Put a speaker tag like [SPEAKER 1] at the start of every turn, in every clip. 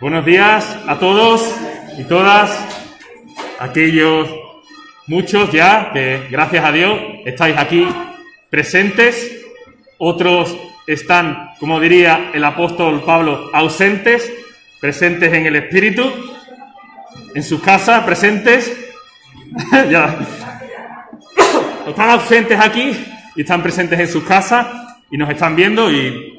[SPEAKER 1] Buenos días a todos y todas, aquellos muchos ya que gracias a Dios estáis aquí presentes, otros están, como diría el apóstol Pablo, ausentes, presentes en el Espíritu, en sus casas, presentes, ya. Están ausentes aquí y están presentes en sus casas y nos están viendo y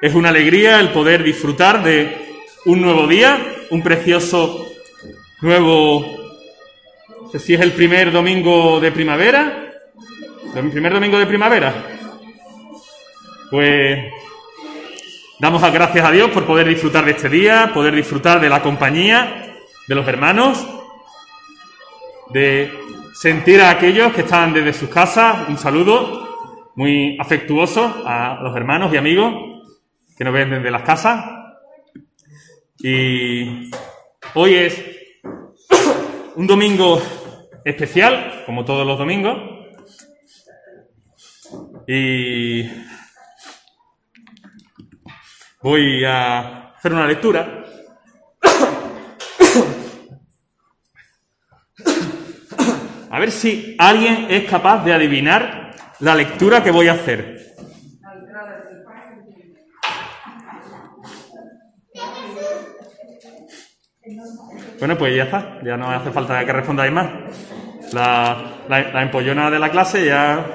[SPEAKER 1] es una alegría el poder disfrutar de un nuevo día, un precioso nuevo, no sé si es el primer domingo de primavera, el primer domingo de primavera. Pues damos las gracias a Dios por poder disfrutar de este día, poder disfrutar de la compañía de los hermanos, de sentir a aquellos que están desde sus casas, un saludo muy afectuoso a los hermanos y amigos que nos ven desde las casas. Y hoy es un domingo especial, como todos los domingos. Y voy a hacer una lectura. A ver si alguien es capaz de adivinar la lectura que voy a hacer. Bueno, pues ya está, ya no hace falta que respondáis más. La, la, empollona de la clase ya...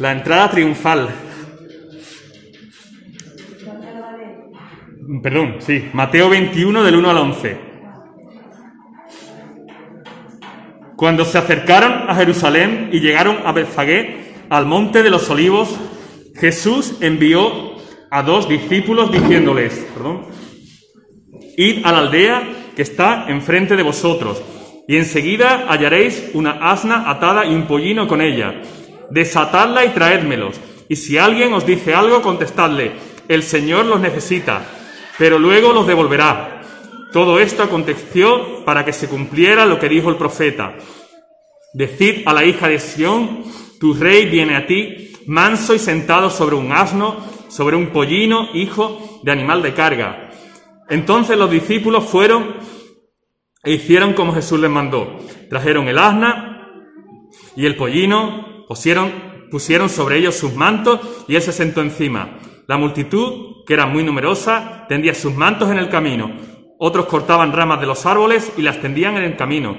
[SPEAKER 1] La entrada triunfal. Perdón, sí, Mateo 21 del 1 al 11. Cuando se acercaron a Jerusalén y llegaron a Betfagé, al monte de los olivos, Jesús envió a dos discípulos diciéndoles, perdón, id a la aldea que está enfrente de vosotros, y enseguida hallaréis una asna atada y un pollino con ella. Desatadla y traédmelos. Y si alguien os dice algo, contestadle, el Señor los necesita, pero luego los devolverá. Todo esto aconteció para que se cumpliera lo que dijo el profeta. Decid a la hija de Sión, tu rey viene a ti, manso y sentado sobre un asno, sobre un pollino, hijo de animal de carga. Entonces los discípulos fueron e hicieron como Jesús les mandó. Trajeron el asna y el pollino, pusieron, pusieron sobre ellos sus mantos y él se sentó encima. La multitud, que era muy numerosa, tendía sus mantos en el camino. Otros cortaban ramas de los árboles y las tendían en el camino.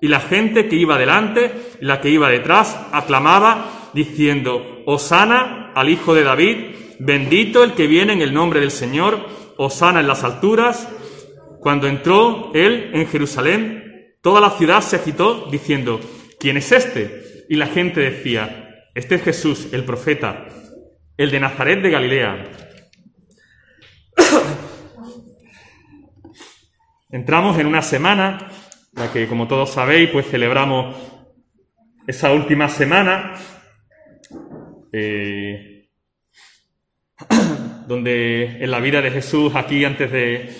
[SPEAKER 1] Y la gente que iba delante y la que iba detrás aclamaba diciendo, Osana al Hijo de David, Bendito el que viene en el nombre del Señor, Osana en las alturas. Cuando entró él en Jerusalén, toda la ciudad se agitó diciendo, ¿quién es este? Y la gente decía, este es Jesús, el profeta, el de Nazaret de Galilea. Entramos en una semana, la que como todos sabéis, pues celebramos esa última semana. Eh, donde en la vida de Jesús aquí antes de,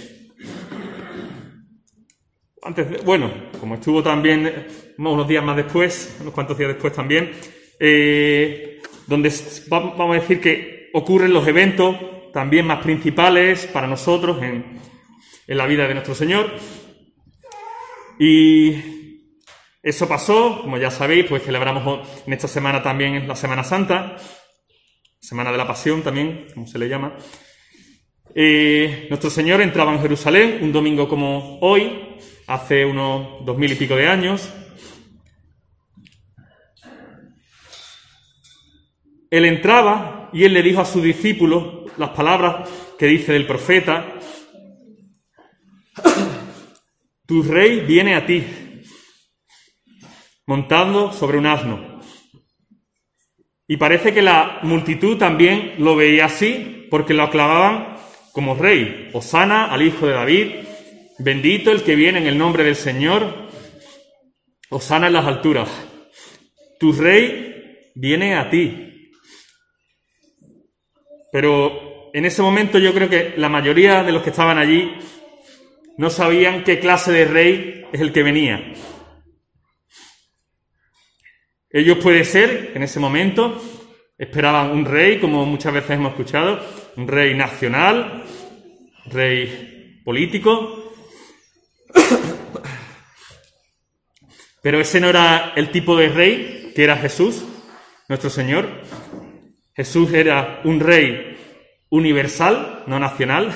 [SPEAKER 1] antes bueno, como estuvo también unos días más después, unos cuantos días después también, eh, donde vamos a decir que ocurren los eventos también más principales para nosotros en, en la vida de nuestro Señor. Y eso pasó, como ya sabéis, pues celebramos en esta semana también la Semana Santa. Semana de la Pasión también, como se le llama. Eh, nuestro Señor entraba en Jerusalén un domingo como hoy, hace unos dos mil y pico de años. Él entraba y él le dijo a sus discípulos las palabras que dice del profeta, tu rey viene a ti, montando sobre un asno y parece que la multitud también lo veía así, porque lo aclamaban como rey. Osana al hijo de David, bendito el que viene en el nombre del Señor. Osana en las alturas. Tu rey viene a ti. Pero en ese momento yo creo que la mayoría de los que estaban allí no sabían qué clase de rey es el que venía. Ellos puede ser, en ese momento, Esperaban un rey, como muchas veces hemos escuchado, un rey nacional, rey político. Pero ese no era el tipo de rey que era Jesús, nuestro Señor. Jesús era un rey universal, no nacional,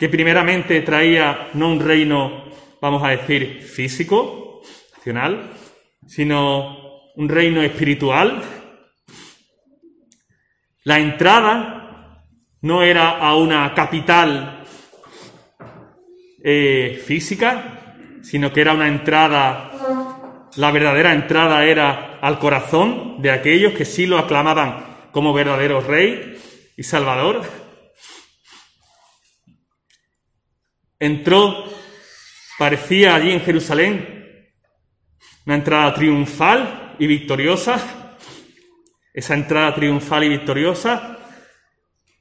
[SPEAKER 1] que primeramente traía no un reino, vamos a decir, físico, nacional, sino un reino espiritual. La entrada no era a una capital eh, física, sino que era una entrada, la verdadera entrada era al corazón de aquellos que sí lo aclamaban como verdadero rey y salvador. Entró, parecía allí en Jerusalén, una entrada triunfal y victoriosa. Esa entrada triunfal y victoriosa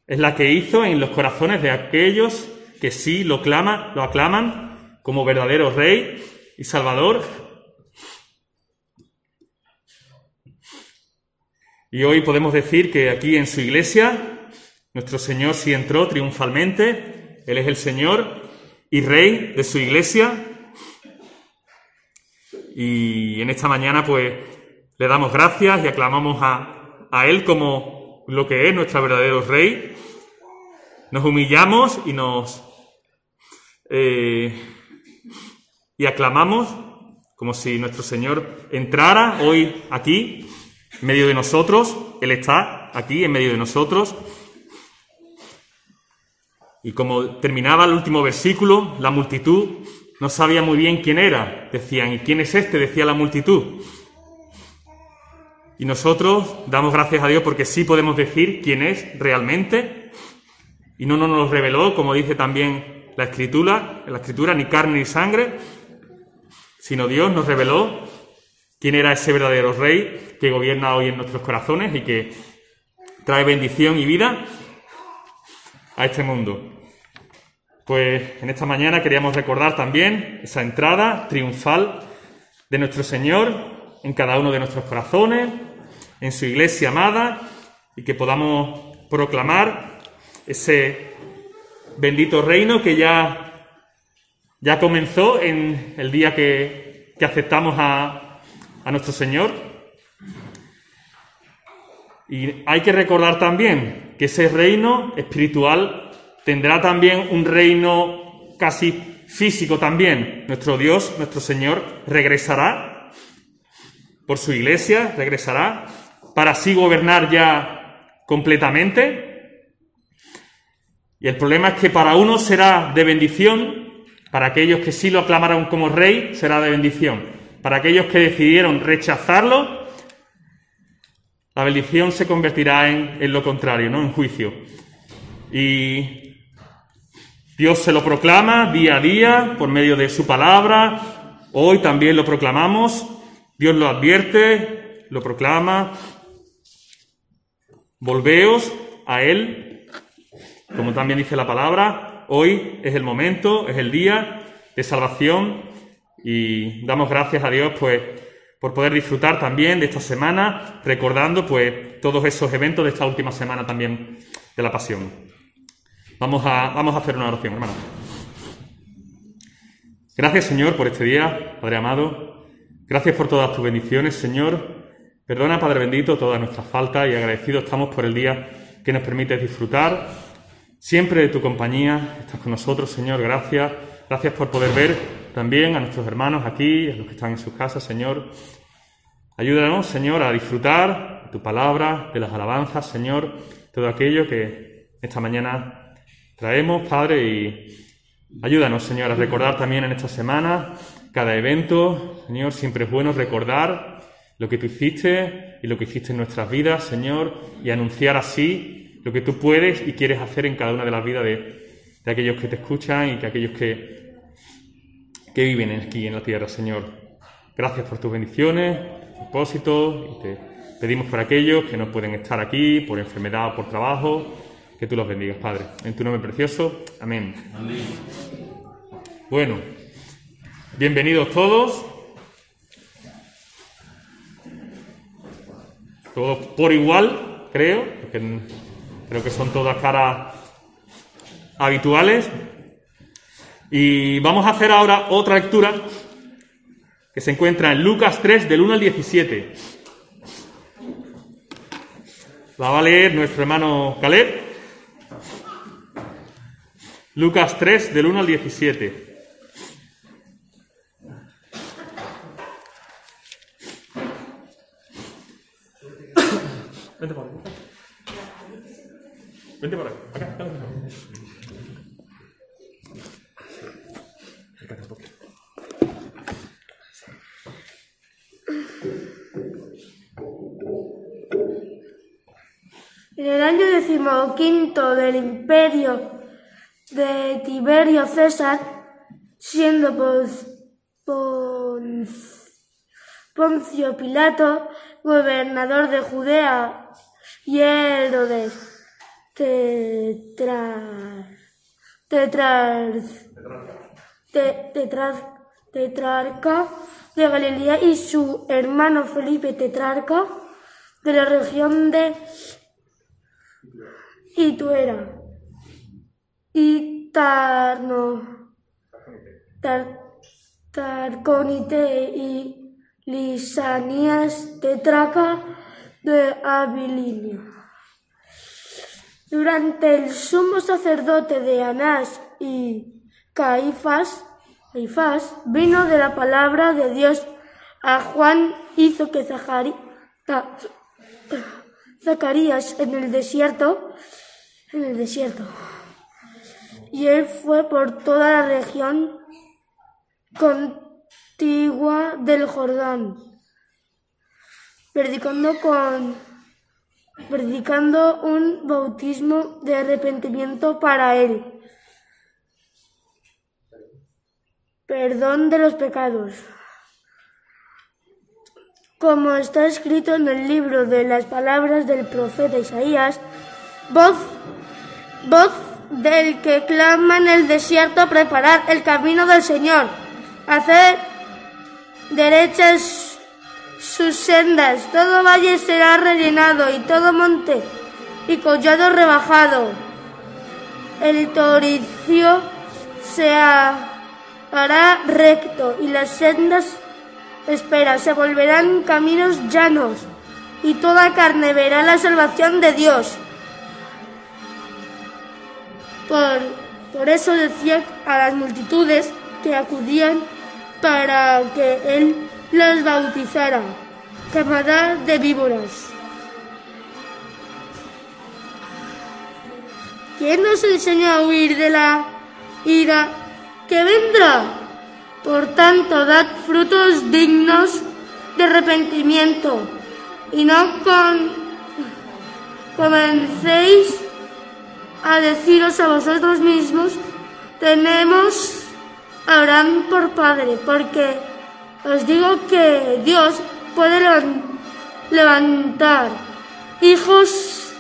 [SPEAKER 1] es la que hizo en los corazones de aquellos que sí lo, clama, lo aclaman como verdadero rey y salvador. Y hoy podemos decir que aquí en su iglesia nuestro Señor sí entró triunfalmente. Él es el Señor y rey de su iglesia. Y en esta mañana pues le damos gracias y aclamamos a, a Él como lo que es nuestro verdadero rey. Nos humillamos y nos... Eh, y aclamamos como si nuestro Señor entrara hoy aquí, en medio de nosotros. Él está aquí, en medio de nosotros. Y como terminaba el último versículo, la multitud no sabía muy bien quién era. Decían, ¿y quién es este? Decía la multitud. Y nosotros damos gracias a Dios porque sí podemos decir quién es realmente. Y no nos reveló, como dice también la escritura, la escritura, ni carne ni sangre, sino Dios nos reveló quién era ese verdadero rey que gobierna hoy en nuestros corazones y que trae bendición y vida a este mundo. Pues en esta mañana queríamos recordar también esa entrada triunfal de nuestro Señor en cada uno de nuestros corazones, en su iglesia amada, y que podamos proclamar ese bendito reino que ya, ya comenzó en el día que, que aceptamos a, a nuestro Señor. Y hay que recordar también que ese reino espiritual tendrá también un reino casi físico también. Nuestro Dios, nuestro Señor, regresará por su iglesia, regresará para así gobernar ya completamente. Y el problema es que para unos será de bendición, para aquellos que sí lo aclamaron como rey, será de bendición. Para aquellos que decidieron rechazarlo, la bendición se convertirá en, lo contrario, ¿no? En juicio. Y Dios se lo proclama día a día por medio de su palabra. Hoy también lo proclamamos. Dios lo advierte, lo proclama. Volveos a Él. Como también dice la palabra, hoy es el momento, es el día de salvación y damos gracias a Dios pues por poder disfrutar también de esta semana, recordando pues todos esos eventos de esta última semana también de la pasión. Vamos a, vamos a hacer una oración, hermano. Gracias, Señor, por este día, Padre amado. Gracias por todas tus bendiciones, Señor. Perdona, Padre bendito, todas nuestras faltas y agradecidos estamos por el día que nos permites disfrutar siempre de tu compañía. Estás con nosotros, Señor. Gracias. Gracias por poder ver también a nuestros hermanos aquí, a los que están en sus casas, Señor. Ayúdanos, Señor, a disfrutar de tu palabra, de las alabanzas, Señor, todo aquello que esta mañana traemos, Padre, y ayúdanos, Señor, a recordar también en esta semana cada evento. Señor, siempre es bueno recordar lo que tú hiciste y lo que hiciste en nuestras vidas, Señor, y anunciar así lo que tú puedes y quieres hacer en cada una de las vidas de, de aquellos que te escuchan y de aquellos que que viven aquí en la tierra, Señor. Gracias por tus bendiciones, propósitos, y te pedimos por aquellos que no pueden estar aquí por enfermedad o por trabajo, que tú los bendigas, Padre. En tu nombre precioso, amén. amén. Bueno, bienvenidos todos. Todos por igual, creo, porque creo que son todas caras habituales. Y vamos a hacer ahora otra lectura que se encuentra en Lucas 3 del 1 al 17. La va a leer nuestro hermano Caleb. Lucas 3 del 1 al 17. Vente por aquí. Vente por aquí. Acá, acá.
[SPEAKER 2] En el año decimoquinto del imperio de Tiberio César, siendo Poncio Pilato gobernador de Judea y Herodes tetra, tetrar- te- tetrar- tetrarca de Galilea y su hermano Felipe tetrarca de la región de Ituera y Tarno, Tar- Tarconite y Lisanías tetraca de Abilinio. Durante el sumo sacerdote de Anás y Caifás, Caifás vino de la palabra de Dios a Juan, hizo que Zacarías en el desierto, en el desierto. Y él fue por toda la región contigua del Jordán, predicando con predicando un bautismo de arrepentimiento para él. Perdón de los pecados. Como está escrito en el libro de las palabras del profeta Isaías, voz, voz del que clama en el desierto, preparar el camino del Señor, hacer derechas sus sendas, todo valle será rellenado y todo monte y collado rebajado. El toricio se ha- hará recto y las sendas espera, se volverán caminos llanos y toda carne verá la salvación de Dios. Por, por eso decía a las multitudes que acudían para que él las bautizara, camada de víboras. ¿Quién nos enseña a huir de la ira que vendrá? Por tanto, dad frutos dignos de arrepentimiento y no con, comencéis a deciros a vosotros mismos, tenemos a Abraham por padre, porque os digo que Dios puede levan- levantar hijos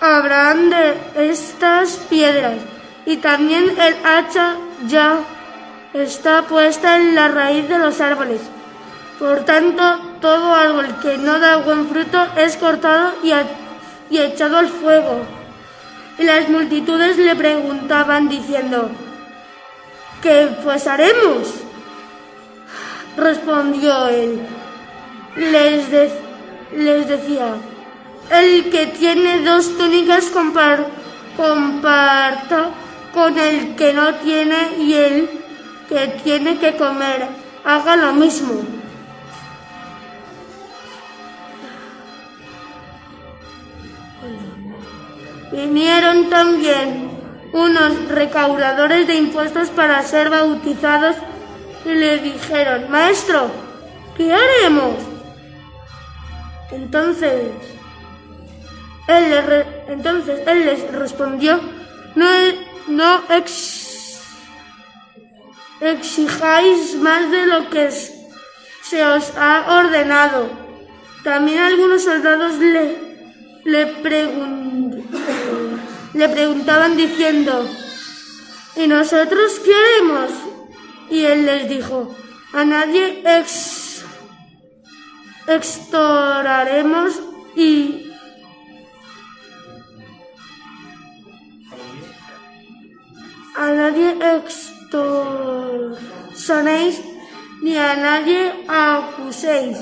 [SPEAKER 2] a Abraham de estas piedras, y también el hacha ya está puesta en la raíz de los árboles. Por tanto, todo árbol que no da buen fruto es cortado y, y echado al fuego. Y las multitudes le preguntaban diciendo, ¿qué pues haremos? Respondió él, les, les decía, el que tiene dos túnicas compar- comparta con el que no tiene y el que tiene que comer haga lo mismo. Vinieron también unos recaudadores de impuestos para ser bautizados y le dijeron, Maestro, ¿qué haremos? Entonces, él, les entonces él les respondió, no, no ex- exijáis más de lo que se os ha ordenado. También algunos soldados le, le, pregun- le preguntaban diciendo, ¿y nosotros qué haremos? Y él les dijo, a nadie ex extoraremos y a nadie extorsionéis ni a nadie acuséis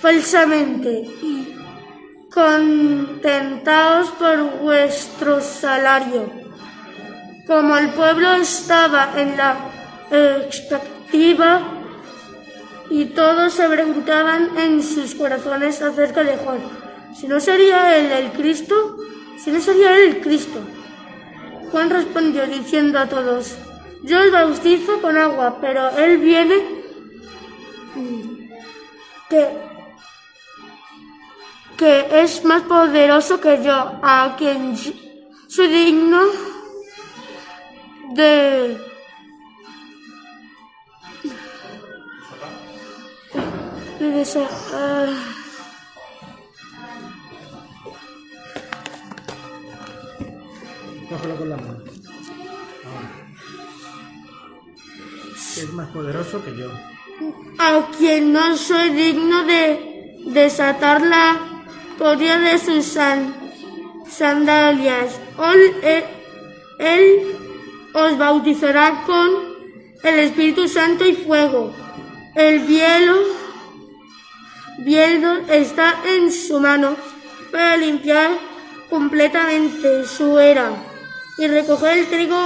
[SPEAKER 2] falsamente y contentaos por vuestro salario. Como el pueblo estaba en la expectativa y todos se preguntaban en sus corazones acerca de Juan, si no sería él el Cristo, si no sería él el Cristo. Juan respondió diciendo a todos, yo os bautizo con agua, pero él viene que, que es más poderoso que yo, a quien soy digno de de desa- ah,
[SPEAKER 3] Cógelo con la mano. Es más poderoso que yo.
[SPEAKER 2] a quien no soy digno de desatar la correa de sus san- sandalias. Él, él- os bautizará con el Espíritu Santo y fuego. El hielo, hielo está en su mano para limpiar completamente su era y recoger el trigo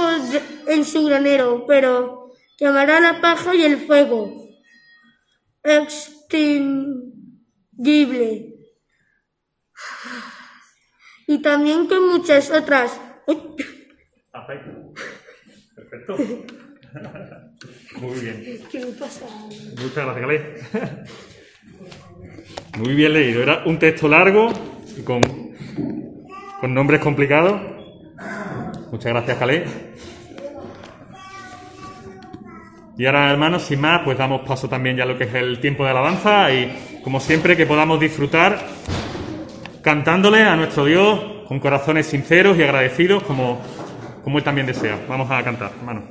[SPEAKER 2] en su granero, pero quemará la paja y el fuego extinguible. Y también que muchas otras.
[SPEAKER 1] Perfecto. Muy bien.
[SPEAKER 2] ¿Qué me pasa?
[SPEAKER 1] Muchas gracias, Calé. Muy bien leído. Era un texto largo y con, con nombres complicados. Muchas gracias, Calé. Y ahora, hermanos, sin más, pues damos paso también ya a lo que es el tiempo de alabanza y, como siempre, que podamos disfrutar cantándole a nuestro Dios con corazones sinceros y agradecidos como, como Él también desea. Vamos a cantar, hermanos.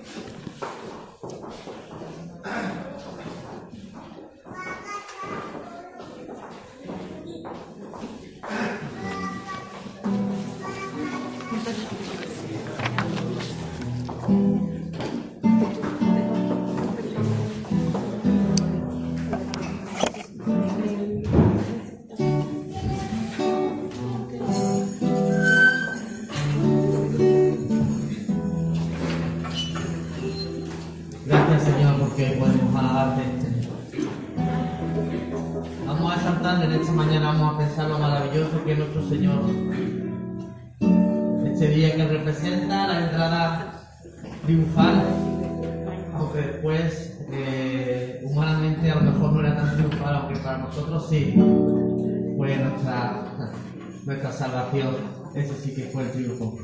[SPEAKER 4] Pensar lo maravilloso que es nuestro Señor. Este día que representa la entrada triunfal, aunque después eh, humanamente a lo mejor no era tan triunfal, aunque para nosotros sí, fue nuestra, nuestra salvación. Ese sí que fue el triunfo.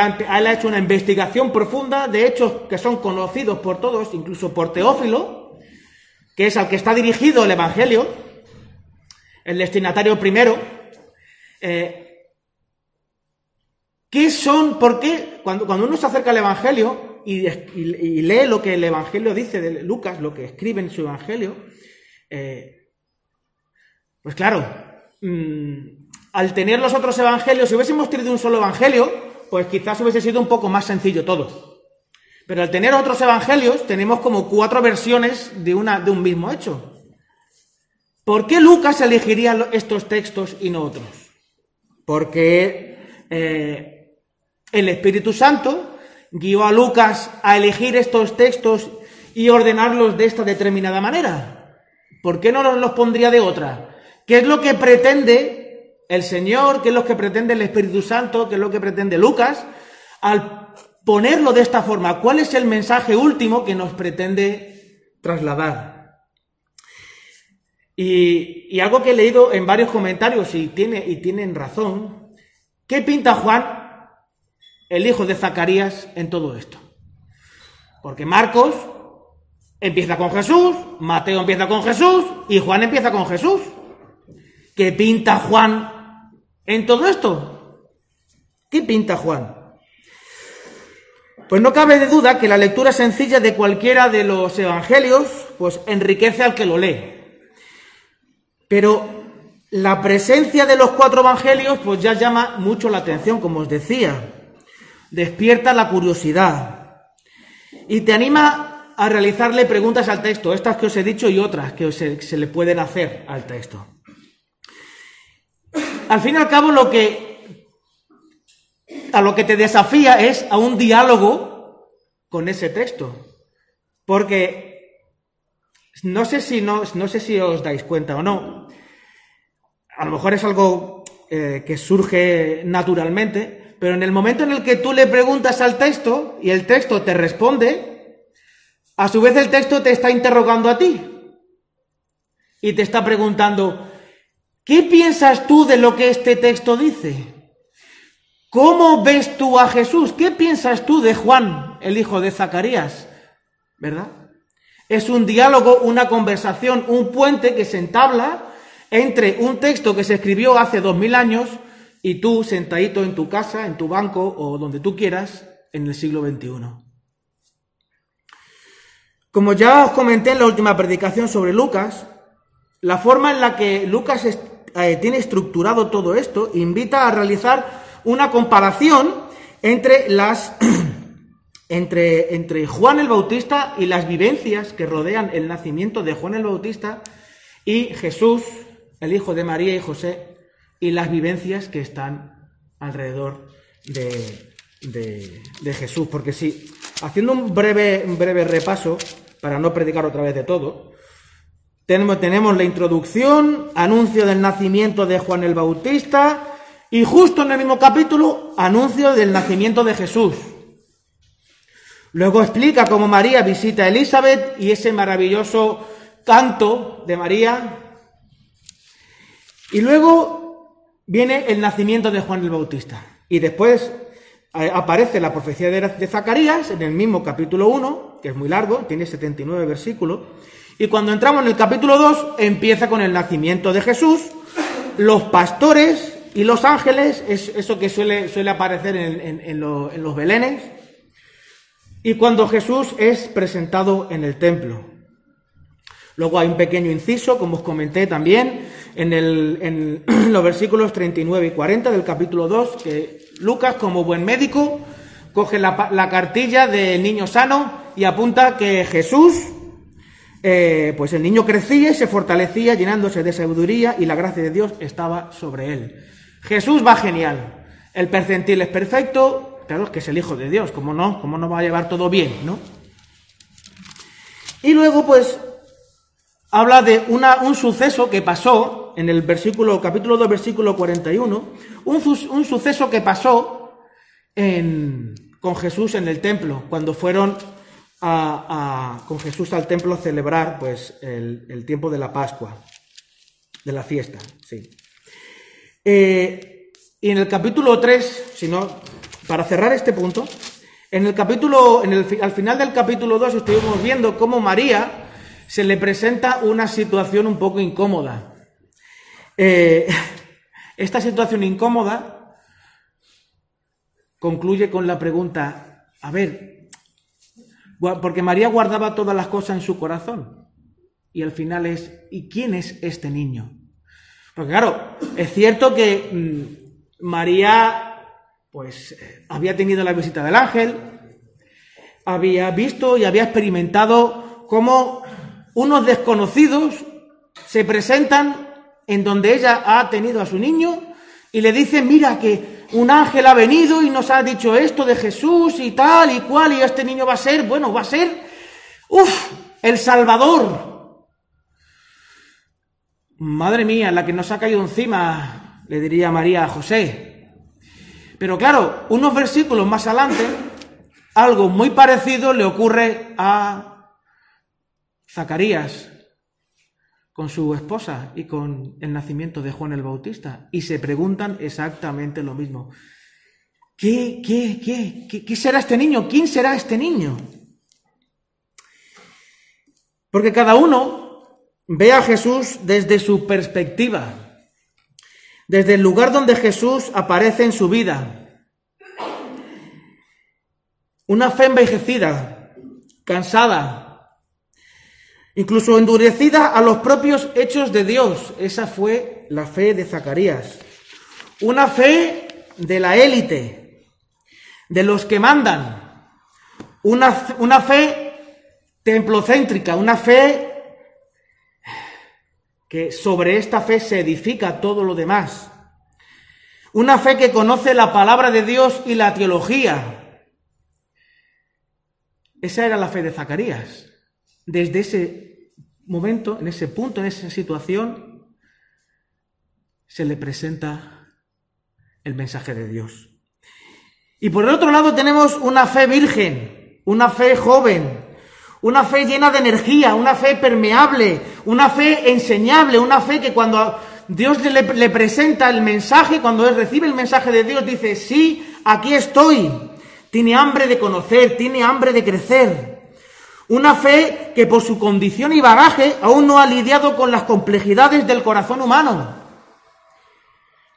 [SPEAKER 5] Ha, él ha hecho una investigación profunda de hechos que son conocidos por todos, incluso por Teófilo, que es al que está dirigido el Evangelio, el destinatario primero. Eh, ¿Qué son? ¿Por qué? Cuando, uno se acerca al Evangelio y lee lo que el Evangelio dice de Lucas, lo que escribe en su Evangelio, eh, pues claro, mm, al tener los otros Evangelios, si hubiésemos tenido un solo Evangelio, pues quizás hubiese sido un poco más sencillo todo. Pero al tener otros Evangelios, tenemos como cuatro versiones de, una, de un mismo hecho. ¿Por qué Lucas elegiría estos textos y no otros? Porque eh, el Espíritu Santo guió a Lucas a elegir estos textos y ordenarlos de esta determinada manera. ¿Por qué no los pondría de otra? ¿Qué es lo que pretende el Señor? ¿Qué es lo que pretende el Espíritu Santo? ¿Qué es lo que pretende Lucas? Al ponerlo de esta forma, ¿cuál es el mensaje último que nos pretende trasladar? Y, y algo que he leído en varios comentarios y, tiene, y tienen razón, ¿qué pinta Juan, el hijo de Zacarías, en todo esto? Porque Marcos empieza con Jesús, Mateo empieza con Jesús y Juan empieza con Jesús. ¿Qué pinta Juan en todo esto? ¿Qué pinta Juan? Pues no cabe de duda que la lectura sencilla de cualquiera de los evangelios pues enriquece al que lo lee. Pero la presencia de los cuatro evangelios pues ya llama mucho la atención, como os decía. Despierta la curiosidad y te anima a realizarle preguntas al texto, estas que os he dicho y otras que se, se le pueden hacer al texto. Al fin y al cabo lo que a lo que te desafía es a un diálogo con ese texto. Porque no sé si no, no sé si os dais cuenta o no. A lo mejor es algo eh, que surge naturalmente, pero en el momento en el que tú le preguntas al texto y el texto te responde, a su vez el texto te está interrogando a ti y te está preguntando, ¿qué piensas tú de lo que este texto dice? ¿Cómo ves tú a Jesús? ¿Qué piensas tú de Juan, el hijo de Zacarías? ¿Verdad? Es un diálogo, una conversación, un puente que se entabla entre un texto que se escribió hace dos mil años y tú sentadito en tu casa, en tu banco o donde tú quieras en el siglo XXI. Como ya os comenté en la última predicación sobre Lucas, la forma en la que Lucas eh, tiene estructurado todo esto invita a realizar una comparación entre las entre, entre Juan el Bautista y las vivencias que rodean el nacimiento de Juan el Bautista y Jesús, el hijo de María y José, y las vivencias que están alrededor de, de- Jesús. Porque si, haciendo un breve, un breve repaso, para no predicar otra vez de todo, tenemos, tenemos la introducción, anuncio del nacimiento de Juan el Bautista, y justo en el mismo capítulo, anuncio del nacimiento de Jesús. Luego explica cómo María visita a Elizabeth y ese maravilloso canto de María. Y luego viene el nacimiento de Juan el Bautista. Y después eh, aparece la profecía de, Zacarías en el mismo capítulo 1, que es muy largo, tiene 79 versículos. Y cuando entramos en el capítulo 2, empieza con el nacimiento de Jesús, los pastores y los ángeles, es eso que suele, suele aparecer en, en- en lo- en los belenes, y cuando Jesús es presentado en el templo. Luego hay un pequeño inciso, como os comenté también, en, el- en los versículos 39 y 40 del capítulo 2, que Lucas, como buen médico, coge la, la cartilla del niño sano y apunta que Jesús, eh, pues el niño crecía y se fortalecía llenándose de sabiduría y la gracia de Dios estaba sobre él. Jesús va genial. El percentil es perfecto, claro, que es el Hijo de Dios, ¿cómo no? ¿Cómo no va a llevar todo bien, no? Y luego, pues, habla de un suceso que pasó en el versículo, capítulo 2, versículo 41, un, un suceso que pasó en- con Jesús en el templo, cuando fueron a- con Jesús al templo a celebrar pues, el, el tiempo de la Pascua, de la fiesta, sí. Eh, y en el capítulo 3, si no, para cerrar este punto, en el capítulo, en el, al final del capítulo 2 estuvimos viendo cómo María se le presenta una situación un poco incómoda. Eh, esta situación incómoda concluye con la pregunta, a ver, porque María guardaba todas las cosas en su corazón. Y al final es, ¿y quién es este niño? Porque claro, es cierto que mm, María, pues, eh, había tenido la visita del ángel, había visto y había experimentado cómo unos desconocidos se presentan en donde ella ha tenido a su niño y le dicen, mira que un ángel ha venido y nos ha dicho esto de Jesús y tal y cual y este niño va a ser, bueno, va a ser, uff, el Salvador. Madre mía, la que nos ha caído encima, le diría María a José. Pero claro, unos versículos más adelante, algo muy parecido le ocurre a Zacarías con su esposa y con el nacimiento de Juan el Bautista. Y se preguntan exactamente lo mismo. ¿Qué, qué, qué, qué, será este niño? ¿Quién será este niño? Porque cada uno ve a Jesús desde su perspectiva, desde el lugar donde Jesús aparece en su vida. Una fe envejecida, cansada, incluso endurecida a los propios hechos de Dios. Esa fue la fe de Zacarías. Una fe de la élite, de los que mandan. Una, una fe templocéntrica, una fe que sobre esta fe se edifica todo lo demás. Una fe que conoce la palabra de Dios y la teología. Esa era la fe de Zacarías. Desde ese momento, en ese punto, en esa situación, se le presenta el mensaje de Dios. Y por el otro lado tenemos una fe virgen, una fe joven, una fe llena de energía, una fe permeable, una fe enseñable, una fe que cuando Dios le, presenta el mensaje, cuando él recibe el mensaje de Dios, dice, sí, aquí estoy. Tiene hambre de conocer, tiene hambre de crecer. Una fe que por su condición y bagaje aún no ha lidiado con las complejidades del corazón humano.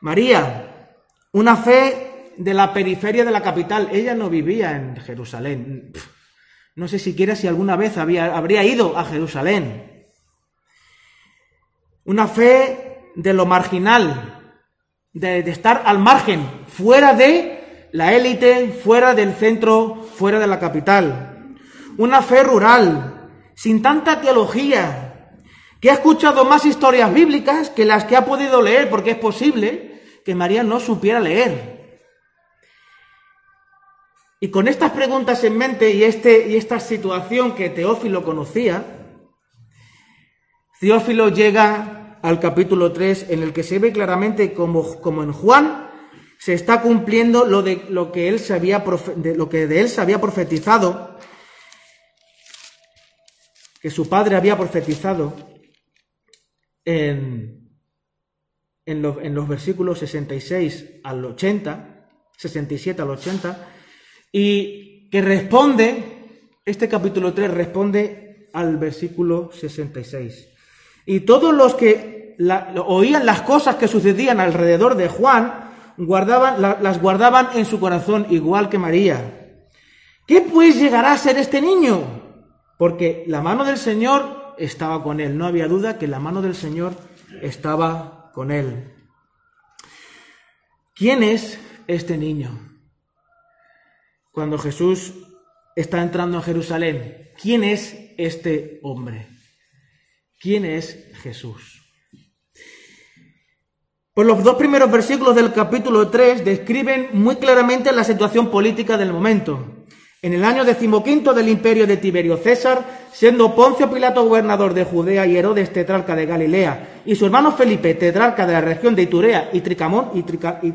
[SPEAKER 5] María, una fe de la periferia de la capital. Ella no vivía en Jerusalén. No sé siquiera si alguna vez había, habría ido a Jerusalén. Una fe de lo marginal, de, de estar al margen, fuera de la élite, fuera del centro, fuera de la capital. Una fe rural, sin tanta teología, que ha escuchado más historias bíblicas que las que ha podido leer, porque es posible que María no supiera leer. Y con estas preguntas en mente y, este, y esta situación que Teófilo conocía, Teófilo llega al capítulo 3 en el que se ve claramente como, como en Juan se está cumpliendo lo, de, lo, que él se había de, lo que de él se había profetizado, que su padre había profetizado en, en, lo- en los versículos 66 al 80, 67 al 80, y que responde, este capítulo 3 responde al versículo 66. Y todos los que oían las cosas que sucedían alrededor de Juan, guardaban, la- las guardaban en su corazón, igual que María. ¿Qué pues llegará a ser este niño? Porque la mano del Señor estaba con él. No había duda que la mano del Señor estaba con él. ¿Quién es este niño? Cuando Jesús está entrando a Jerusalén, ¿quién es este hombre? ¿Quién es Jesús? Pues los dos primeros versículos del capítulo 3 describen muy claramente la situación política del momento. En el año decimoquinto del imperio de Tiberio César, siendo Poncio Pilato gobernador de Judea y Herodes tetrarca de Galilea, y su hermano Felipe tetrarca de la región de Iturea y Tricamón y, Trica- y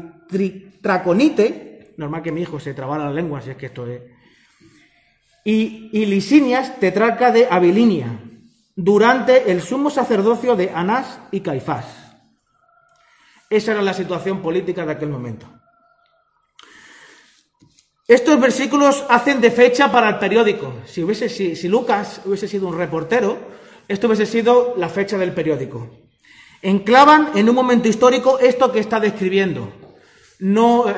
[SPEAKER 5] normal que mi hijo se trabara la lengua si es que esto es, y, y Lisinias tetrarca de Abilinia, durante el sumo sacerdocio de Anás y Caifás. Esa era la situación política de aquel momento. Estos versículos hacen de fecha para el periódico. Si, hubiese, Lucas hubiese sido un reportero, esto hubiese sido la fecha del periódico. Enclavan en un momento histórico esto que está describiendo. No, eh,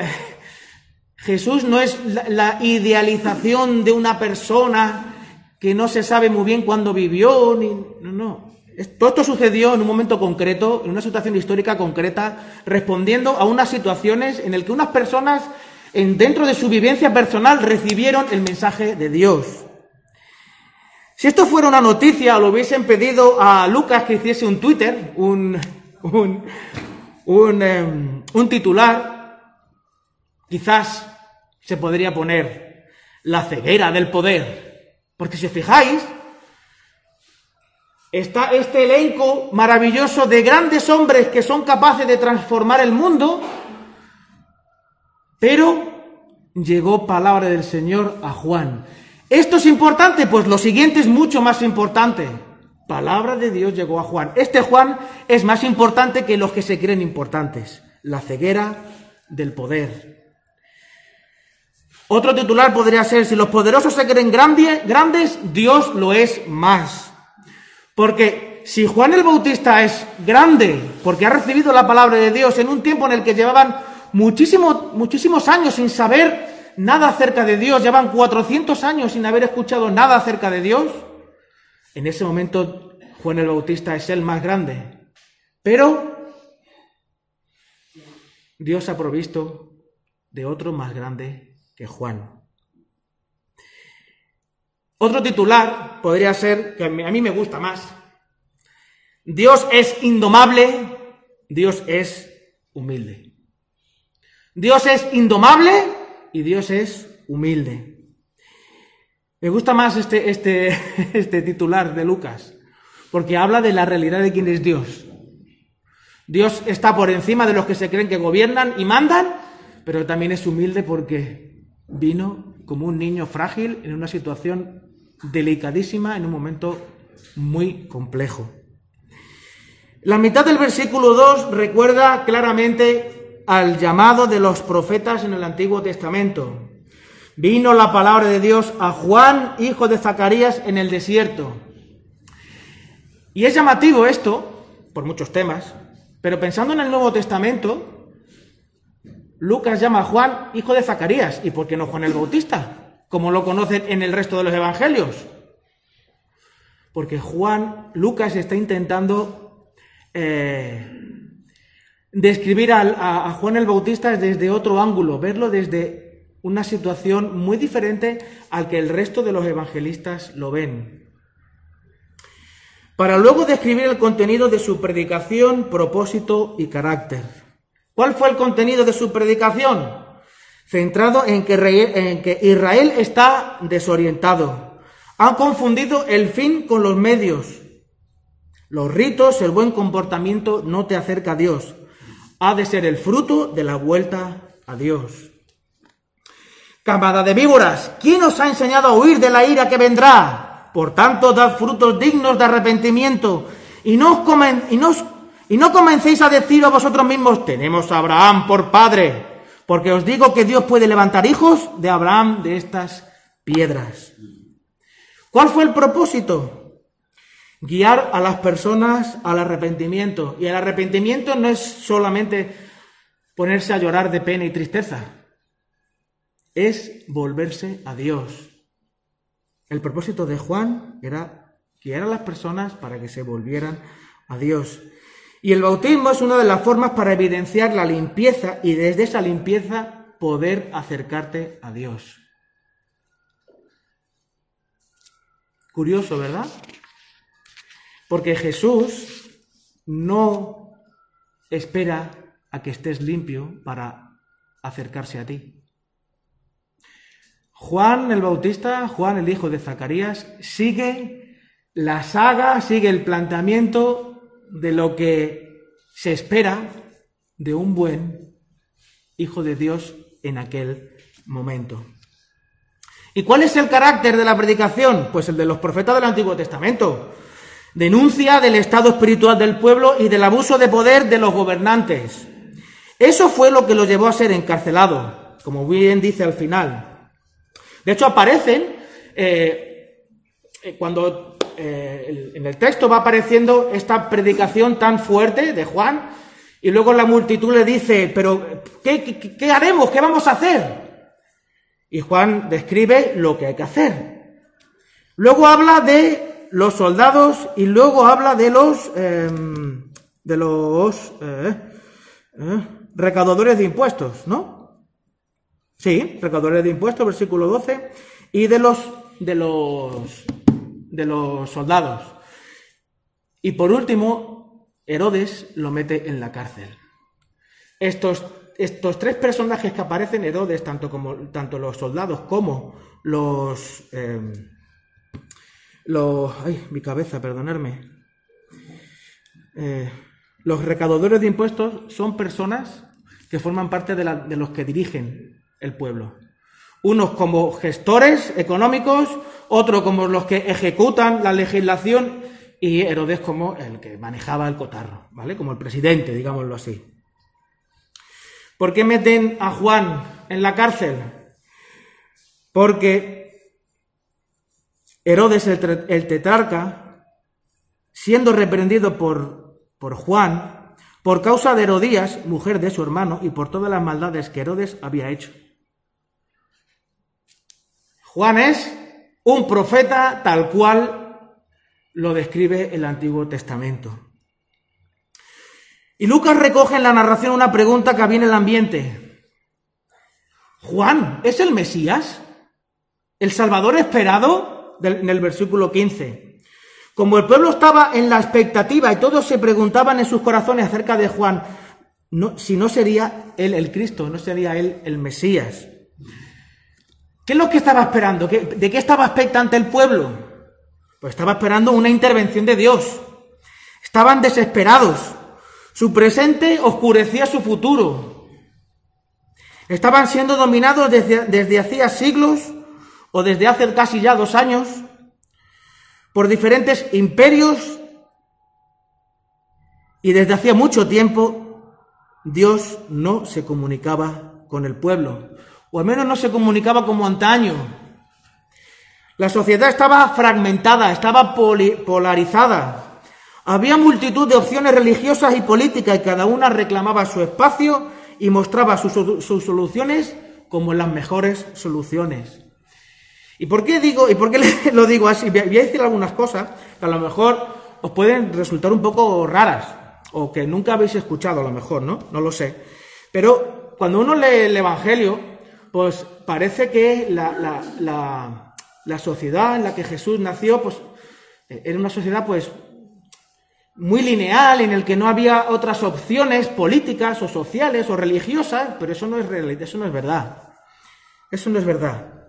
[SPEAKER 5] Jesús no es la, idealización de una persona que no se sabe muy bien cuándo vivió, no, no. Todo esto sucedió en un momento concreto, en una situación histórica concreta, respondiendo a unas situaciones en las que unas personas, en, dentro de su vivencia personal, recibieron el mensaje de Dios. Si esto fuera una noticia, lo hubiesen pedido a Lucas que hiciese un Twitter, un, un, un, em, un titular, quizás se podría poner la ceguera del poder. Porque si os fijáis, está este elenco maravilloso de grandes hombres que son capaces de transformar el mundo, pero llegó palabra del Señor a Juan. ¿Esto es importante? Pues lo siguiente es mucho más importante. Palabra de Dios llegó a Juan. Este Juan es más importante que los que se creen importantes. La ceguera del poder. Otro titular podría ser, si los poderosos se creen grande- grandes, Dios lo es más. Porque si Juan el Bautista es grande, porque ha recibido la palabra de Dios en un tiempo en el que llevaban muchísimo- muchísimos años sin saber nada acerca de Dios, llevan 400 años sin haber escuchado nada acerca de Dios, en ese momento Juan el Bautista es el más grande. Pero Dios ha provisto de otro más grande que Juan. Otro titular podría ser, que a mí me gusta más, Dios es indomable, Dios es humilde. Dios es indomable y Dios es humilde. Me gusta más este, este, este titular de Lucas, porque habla de la realidad de quién es Dios. Dios está por encima de los que se creen que gobiernan y mandan, pero también es humilde porque vino como un niño frágil en una situación delicadísima, en un momento muy complejo. La mitad del versículo 2 recuerda claramente al llamado de los profetas en el Antiguo Testamento. Vino la palabra de Dios a Juan, hijo de Zacarías, en el desierto. Y es llamativo esto, por muchos temas, pero pensando en el Nuevo Testamento, Lucas llama a Juan hijo de Zacarías. ¿Y por qué no Juan el Bautista? Como lo conocen en el resto de los evangelios. Porque Juan, Lucas está intentando eh, describir a, Juan el Bautista desde otro ángulo, verlo desde una situación muy diferente al que el resto de los evangelistas lo ven. Para luego describir el contenido de su predicación, propósito y carácter. ¿Cuál fue el contenido de su predicación? Centrado en que, en que Israel está desorientado. Han confundido el fin con los medios. Los ritos, el buen comportamiento no te acerca a Dios. Ha de ser el fruto de la vuelta a Dios. Camada de víboras, ¿quién os ha enseñado a huir de la ira que vendrá? Por tanto, dad frutos dignos de arrepentimiento y no, os comen- y no y no comencéis a decir a vosotros mismos, tenemos a Abraham por padre, porque os digo que Dios puede levantar hijos de Abraham de estas piedras. ¿Cuál fue el propósito? Guiar a las personas al arrepentimiento. Y el arrepentimiento no es solamente ponerse a llorar de pena y tristeza, es volverse a Dios. El propósito de Juan era guiar a las personas para que se volvieran a Dios. Y el bautismo es una de las formas para evidenciar la limpieza y desde esa limpieza poder acercarte a Dios. Curioso, ¿verdad? Porque Jesús no espera a que estés limpio para acercarse a ti. Juan el Bautista, Juan el hijo de Zacarías, sigue la saga, sigue el planteamiento de lo que se espera de un buen hijo de Dios en aquel momento. ¿Y cuál es el carácter de la predicación? Pues el de los profetas del Antiguo Testamento. Denuncia del estado espiritual del pueblo y del abuso de poder de los gobernantes. Eso fue lo que lo llevó a ser encarcelado, como bien dice al final. De hecho, aparecen eh, eh, cuando eh, en el texto va apareciendo esta predicación tan fuerte de Juan, y luego la multitud le dice, pero ¿qué, qué- qué haremos? ¿Qué vamos a hacer? Y Juan describe lo que hay que hacer. Luego habla de los soldados y luego habla de los em, de los eh, eh, recaudadores de impuestos, ¿no? Sí, recaudadores de impuestos, versículo 12, y de los de los de los soldados. Y por último, Herodes lo mete en la cárcel. Estos, estos tres personajes que aparecen, Herodes, tanto, como, tanto los soldados como los, eh, los... Ay, mi cabeza, perdonadme. Eh, los recaudadores de impuestos son personas que forman parte de, de los que dirigen el pueblo. Unos como gestores económicos, otros como los que ejecutan la legislación y Herodes como el que manejaba el cotarro, ¿vale? Como el presidente, digámoslo así. ¿Por qué meten a Juan en la cárcel? Porque Herodes el, el tetrarca, siendo reprendido por, por Juan, por causa de Herodías, mujer de su hermano, y por todas las maldades que Herodes había hecho. Juan es un profeta tal cual lo describe el Antiguo Testamento. Y Lucas recoge en la narración una pregunta que había en el ambiente. Juan, ¿es el Mesías? ¿El Salvador esperado? En el versículo 15. Como el pueblo estaba en la expectativa y todos se preguntaban en sus corazones acerca de Juan, no, si no sería él el Cristo, no sería él el Mesías. ¿Qué es lo que estaba esperando? ¿Qué- ¿De qué estaba expectante el pueblo? Pues estaba esperando una intervención de Dios. Estaban desesperados. Su presente oscurecía su futuro. Estaban siendo dominados desde, desde hacía siglos o desde hace casi ya dos años por diferentes imperios y desde hacía mucho tiempo Dios no se comunicaba con el pueblo, o al menos no se comunicaba como antaño. La sociedad estaba fragmentada, estaba polarizada. Había multitud de opciones religiosas y políticas y cada una reclamaba su espacio y mostraba sus, sus soluciones como las mejores soluciones. ¿Y por qué digo, y por qué lo digo así? Voy a decir algunas cosas que a lo mejor os pueden resultar un poco raras o que nunca habéis escuchado a lo mejor, ¿no? No lo sé. Pero cuando uno lee el Evangelio, pues parece que la, la- la- la sociedad en la que Jesús nació, pues eh, era una sociedad pues muy lineal en el que no había otras opciones políticas o sociales o religiosas, pero eso no es realidad, eso no es verdad. Eso no es verdad.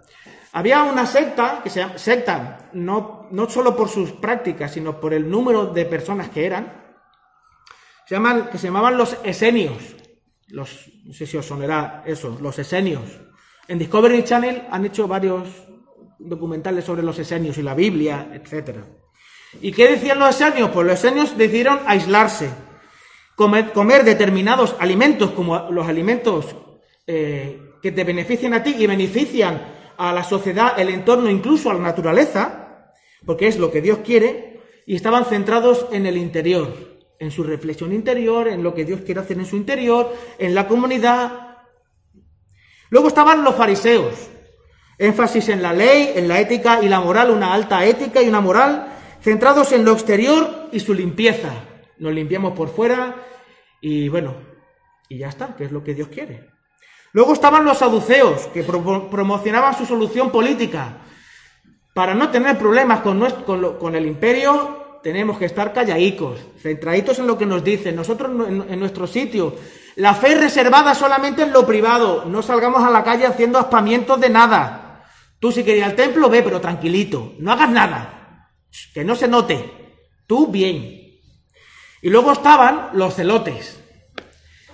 [SPEAKER 5] Había una secta, que se llama secta, no, no solo por sus prácticas, sino por el número de personas que eran, se llaman, que se llamaban los esenios. Los, no sé si os sonará eso, los esenios. En Discovery Channel han hecho varios documentales sobre los esenios y la Biblia, etcétera. ¿Y qué decían los esenios? Pues los esenios decidieron aislarse, comer, comer determinados alimentos, como los alimentos eh, que te benefician a ti y benefician a la sociedad, el entorno, incluso a la naturaleza, porque es lo que Dios quiere, y estaban centrados en el interior, en su reflexión interior, en lo que Dios quiere hacer en su interior, en la comunidad. Luego estaban los fariseos, énfasis en la ley, en la ética y la moral, una alta ética y una moral, centrados en lo exterior y su limpieza. Nos limpiamos por fuera y bueno, y ya está, que es lo que Dios quiere. Luego estaban los saduceos, que pro- promocionaban su solución política. Para no tener problemas con, el imperio, tenemos que estar calladitos, centraditos en lo que nos dicen, nosotros no- en, nuestro sitio. La fe es reservada solamente en lo privado, no salgamos a la calle haciendo aspamientos de nada. Tú si querías al templo, ve, pero tranquilito, no hagas nada, que no se note. Tú bien. Y luego estaban los celotes,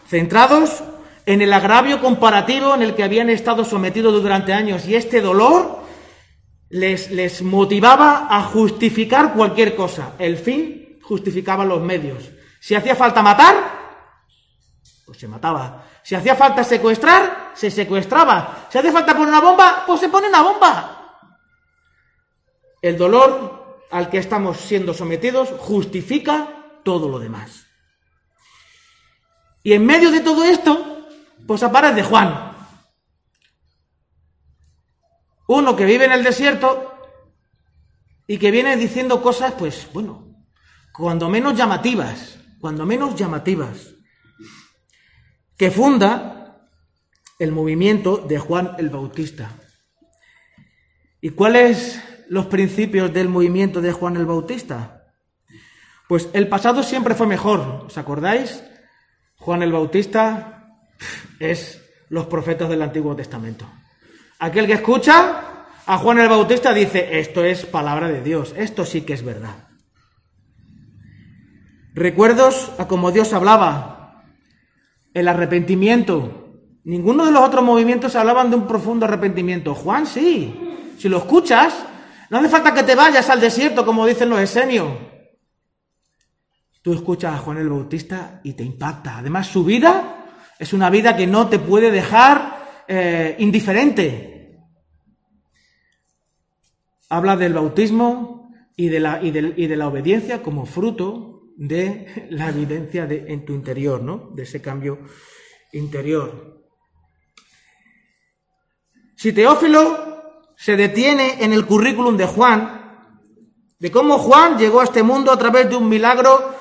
[SPEAKER 5] centrados en el agravio comparativo en el que habían estado sometidos durante años y este dolor les, les motivaba a justificar cualquier cosa. El fin justificaba los medios. Si hacía falta matar, pues se mataba. Si hacía falta secuestrar, se secuestraba. Si hacía falta poner una bomba, pues se pone una bomba. El dolor al que estamos siendo sometidos justifica todo lo demás. Y en medio de todo esto, pues aparece Juan. Uno que vive en el desierto y que viene diciendo cosas, pues, bueno, cuando menos llamativas, cuando menos llamativas, que funda el movimiento de Juan el Bautista. ¿Y cuáles los principios del movimiento de Juan el Bautista? Pues el pasado siempre fue mejor, ¿os acordáis? Juan el Bautista es los profetas del Antiguo Testamento. Aquel que escucha a Juan el Bautista dice, esto es palabra de Dios, esto sí que es verdad. Recuerdos a como Dios hablaba, el arrepentimiento. Ninguno de los otros movimientos hablaban de un profundo arrepentimiento. Juan sí. Si lo escuchas, no hace falta que te vayas al desierto, como dicen los esenios. Tú escuchas a Juan el Bautista y te impacta. Además, su vida es una vida que no te puede dejar eh, indiferente. Habla del bautismo y de, la, obediencia como fruto de la evidencia de, en tu interior, ¿no? De ese cambio interior. Si Teófilo se detiene en el currículum de Juan, de cómo Juan llegó a este mundo a través de un milagro,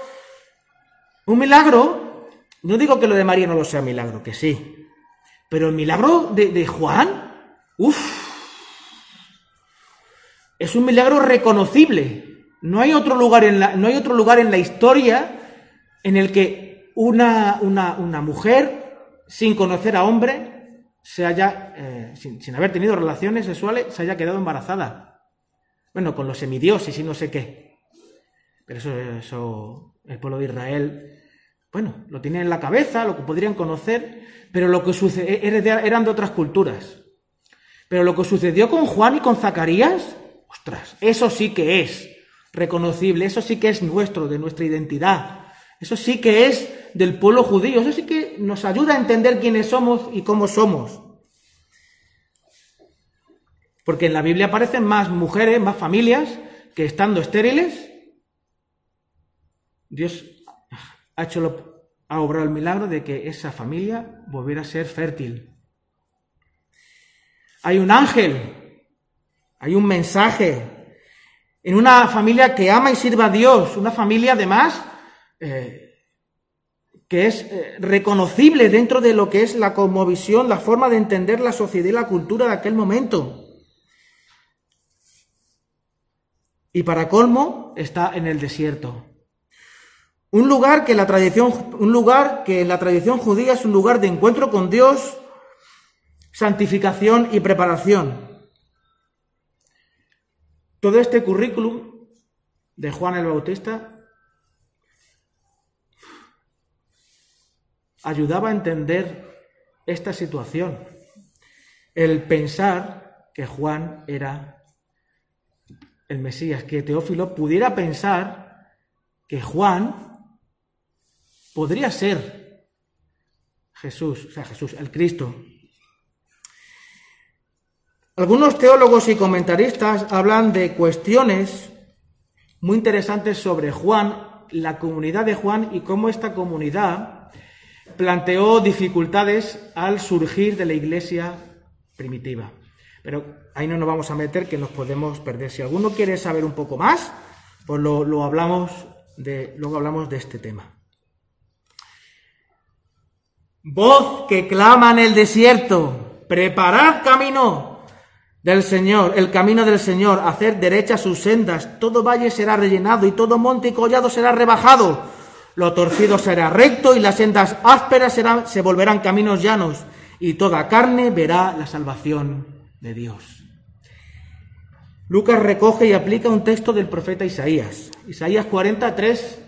[SPEAKER 5] un milagro, no digo que lo de María no lo sea milagro, que sí, pero el milagro de, de Juan, uff, es un milagro reconocible. No hay otro lugar en la, no hay otro lugar en la historia en el que una, una, una mujer, sin conocer a hombre, se haya, eh, sin, sin haber tenido relaciones sexuales, se haya quedado embarazada. Bueno, con los semidioses y no sé qué. Pero eso, eso el pueblo de Israel, bueno, lo tiene en la cabeza, lo que podrían conocer, pero lo que sucede, eran de otras culturas. Pero lo que sucedió con Juan y con Zacarías, ostras, eso sí que es reconocible, eso sí que es nuestro, de nuestra identidad. Eso sí que es del pueblo judío, eso sí que nos ayuda a entender quiénes somos y cómo somos. Porque en la Biblia aparecen más mujeres, más familias, que estando estériles, Dios ha hecho obrado el milagro de que esa familia volviera a ser fértil. Hay un ángel, hay un mensaje, en una familia que ama y sirva a Dios, una familia además eh, que es eh, reconocible dentro de lo que es la cosmovisión, la forma de entender la sociedad y la cultura de aquel momento. Y para colmo está en el desierto. Un lugar que la tradición, un lugar que en la tradición judía es un lugar de encuentro con Dios, santificación y preparación. Todo este currículum de Juan el Bautista ayudaba a entender esta situación. El pensar que Juan era el Mesías, que Teófilo pudiera pensar que Juan podría ser Jesús, o sea, Jesús, el Cristo. Algunos teólogos y comentaristas hablan de cuestiones muy interesantes sobre Juan, la comunidad de Juan y cómo esta comunidad planteó dificultades al surgir de la iglesia primitiva. Pero ahí no nos vamos a meter que nos podemos perder. Si alguno quiere saber un poco más, pues lo, hablamos de, luego hablamos de este tema. Voz que clama en el desierto, preparad camino del Señor, el camino del Señor, hacer derechas sus sendas, todo valle será rellenado y todo monte y collado será rebajado, lo torcido será recto y las sendas ásperas se volverán caminos llanos y toda carne verá la salvación de Dios. Lucas recoge y aplica un texto del profeta Isaías, Isaías 43,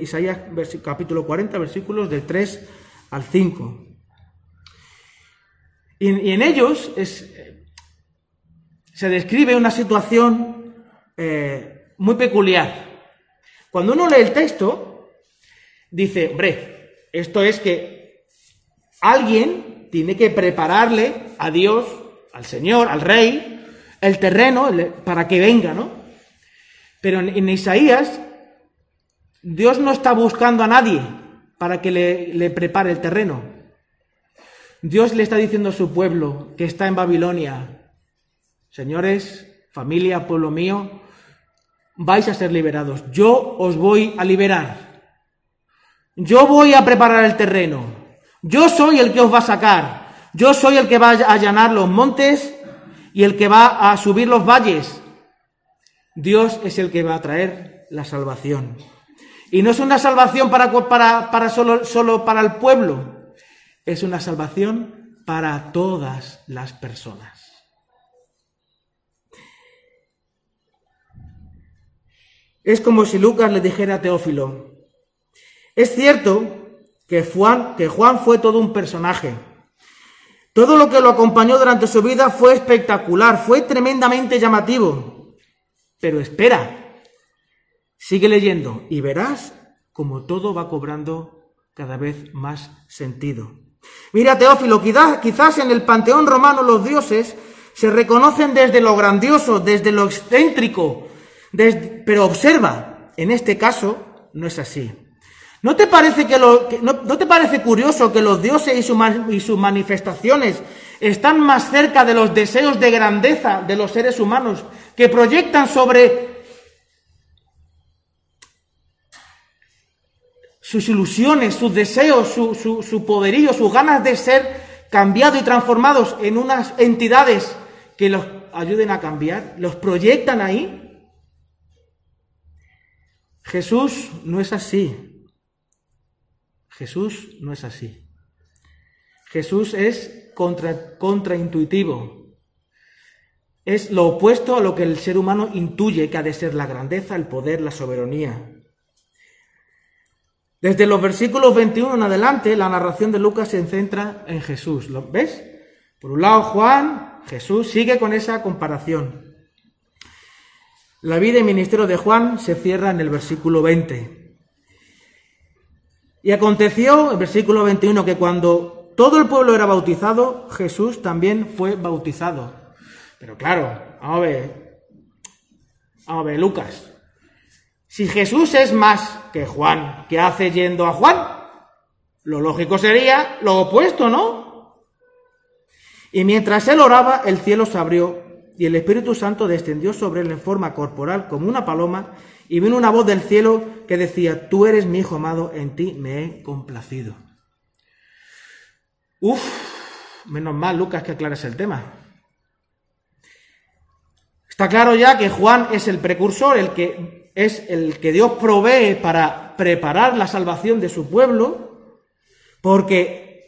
[SPEAKER 5] Isaías capítulo 40, versículos del 3 al 5. Y en, ellos es, se describe una situación eh, muy peculiar. Cuando uno lee el texto, dice, hombre, esto es que alguien tiene que prepararle a Dios, al Señor, al Rey, el terreno para que venga, ¿no? Pero en Isaías, Dios no está buscando a nadie para que le, le prepare el terreno. Dios le está diciendo a su pueblo que está en Babilonia, señores, familia, pueblo mío, vais a ser liberados. Yo os voy a liberar. Yo voy a preparar el terreno. Yo soy el que os va a sacar. Yo soy el que va a allanar los montes y el que va a subir los valles. Dios es el que va a traer la salvación. Y no es una salvación para, para, solo para el pueblo, es una salvación para todas las personas. Es como si Lucas le dijera a Teófilo, es cierto que Juan, que Juan fue todo un personaje. Todo lo que lo acompañó durante su vida fue espectacular, fue tremendamente llamativo. Pero espera, sigue leyendo y verás como todo va cobrando cada vez más sentido. Mira, Teófilo, quizás, en el panteón romano los dioses se reconocen desde lo grandioso, desde lo excéntrico, pero observa, en este caso no es así. ¿No te parece, que lo- que- no, te parece curioso que los dioses y, y sus manifestaciones están más cerca de los deseos de grandeza de los seres humanos que proyectan sobre sus ilusiones, sus deseos, su, su- poderío, sus ganas de ser cambiados y transformados en unas entidades que los ayuden a cambiar, los proyectan ahí? Jesús no es así. Jesús no es así. Jesús es contra, contraintuitivo. Es lo opuesto a lo que el ser humano intuye que ha de ser la grandeza, el poder, la soberanía. Desde los versículos 21 en adelante, la narración de Lucas se centra en Jesús. ¿Lo ves? Por un lado, Juan, Jesús sigue con esa comparación. La vida y ministerio de Juan se cierra en el versículo 20. Y aconteció, el versículo 21, que cuando todo el pueblo era bautizado, Jesús también fue bautizado. Pero claro, a ver, a ver, Lucas. Si Jesús es más que Juan, ¿qué hace yendo a Juan? Lo lógico sería lo opuesto, ¿no? Y mientras él oraba, el cielo se abrió y el Espíritu Santo descendió sobre él en forma corporal como una paloma y vino una voz del cielo que decía, tú eres mi hijo amado, en ti me he complacido. Uf, menos mal, Lucas, que aclaras el tema. Está claro ya que Juan es el precursor, el que es el que Dios provee para preparar la salvación de su pueblo, porque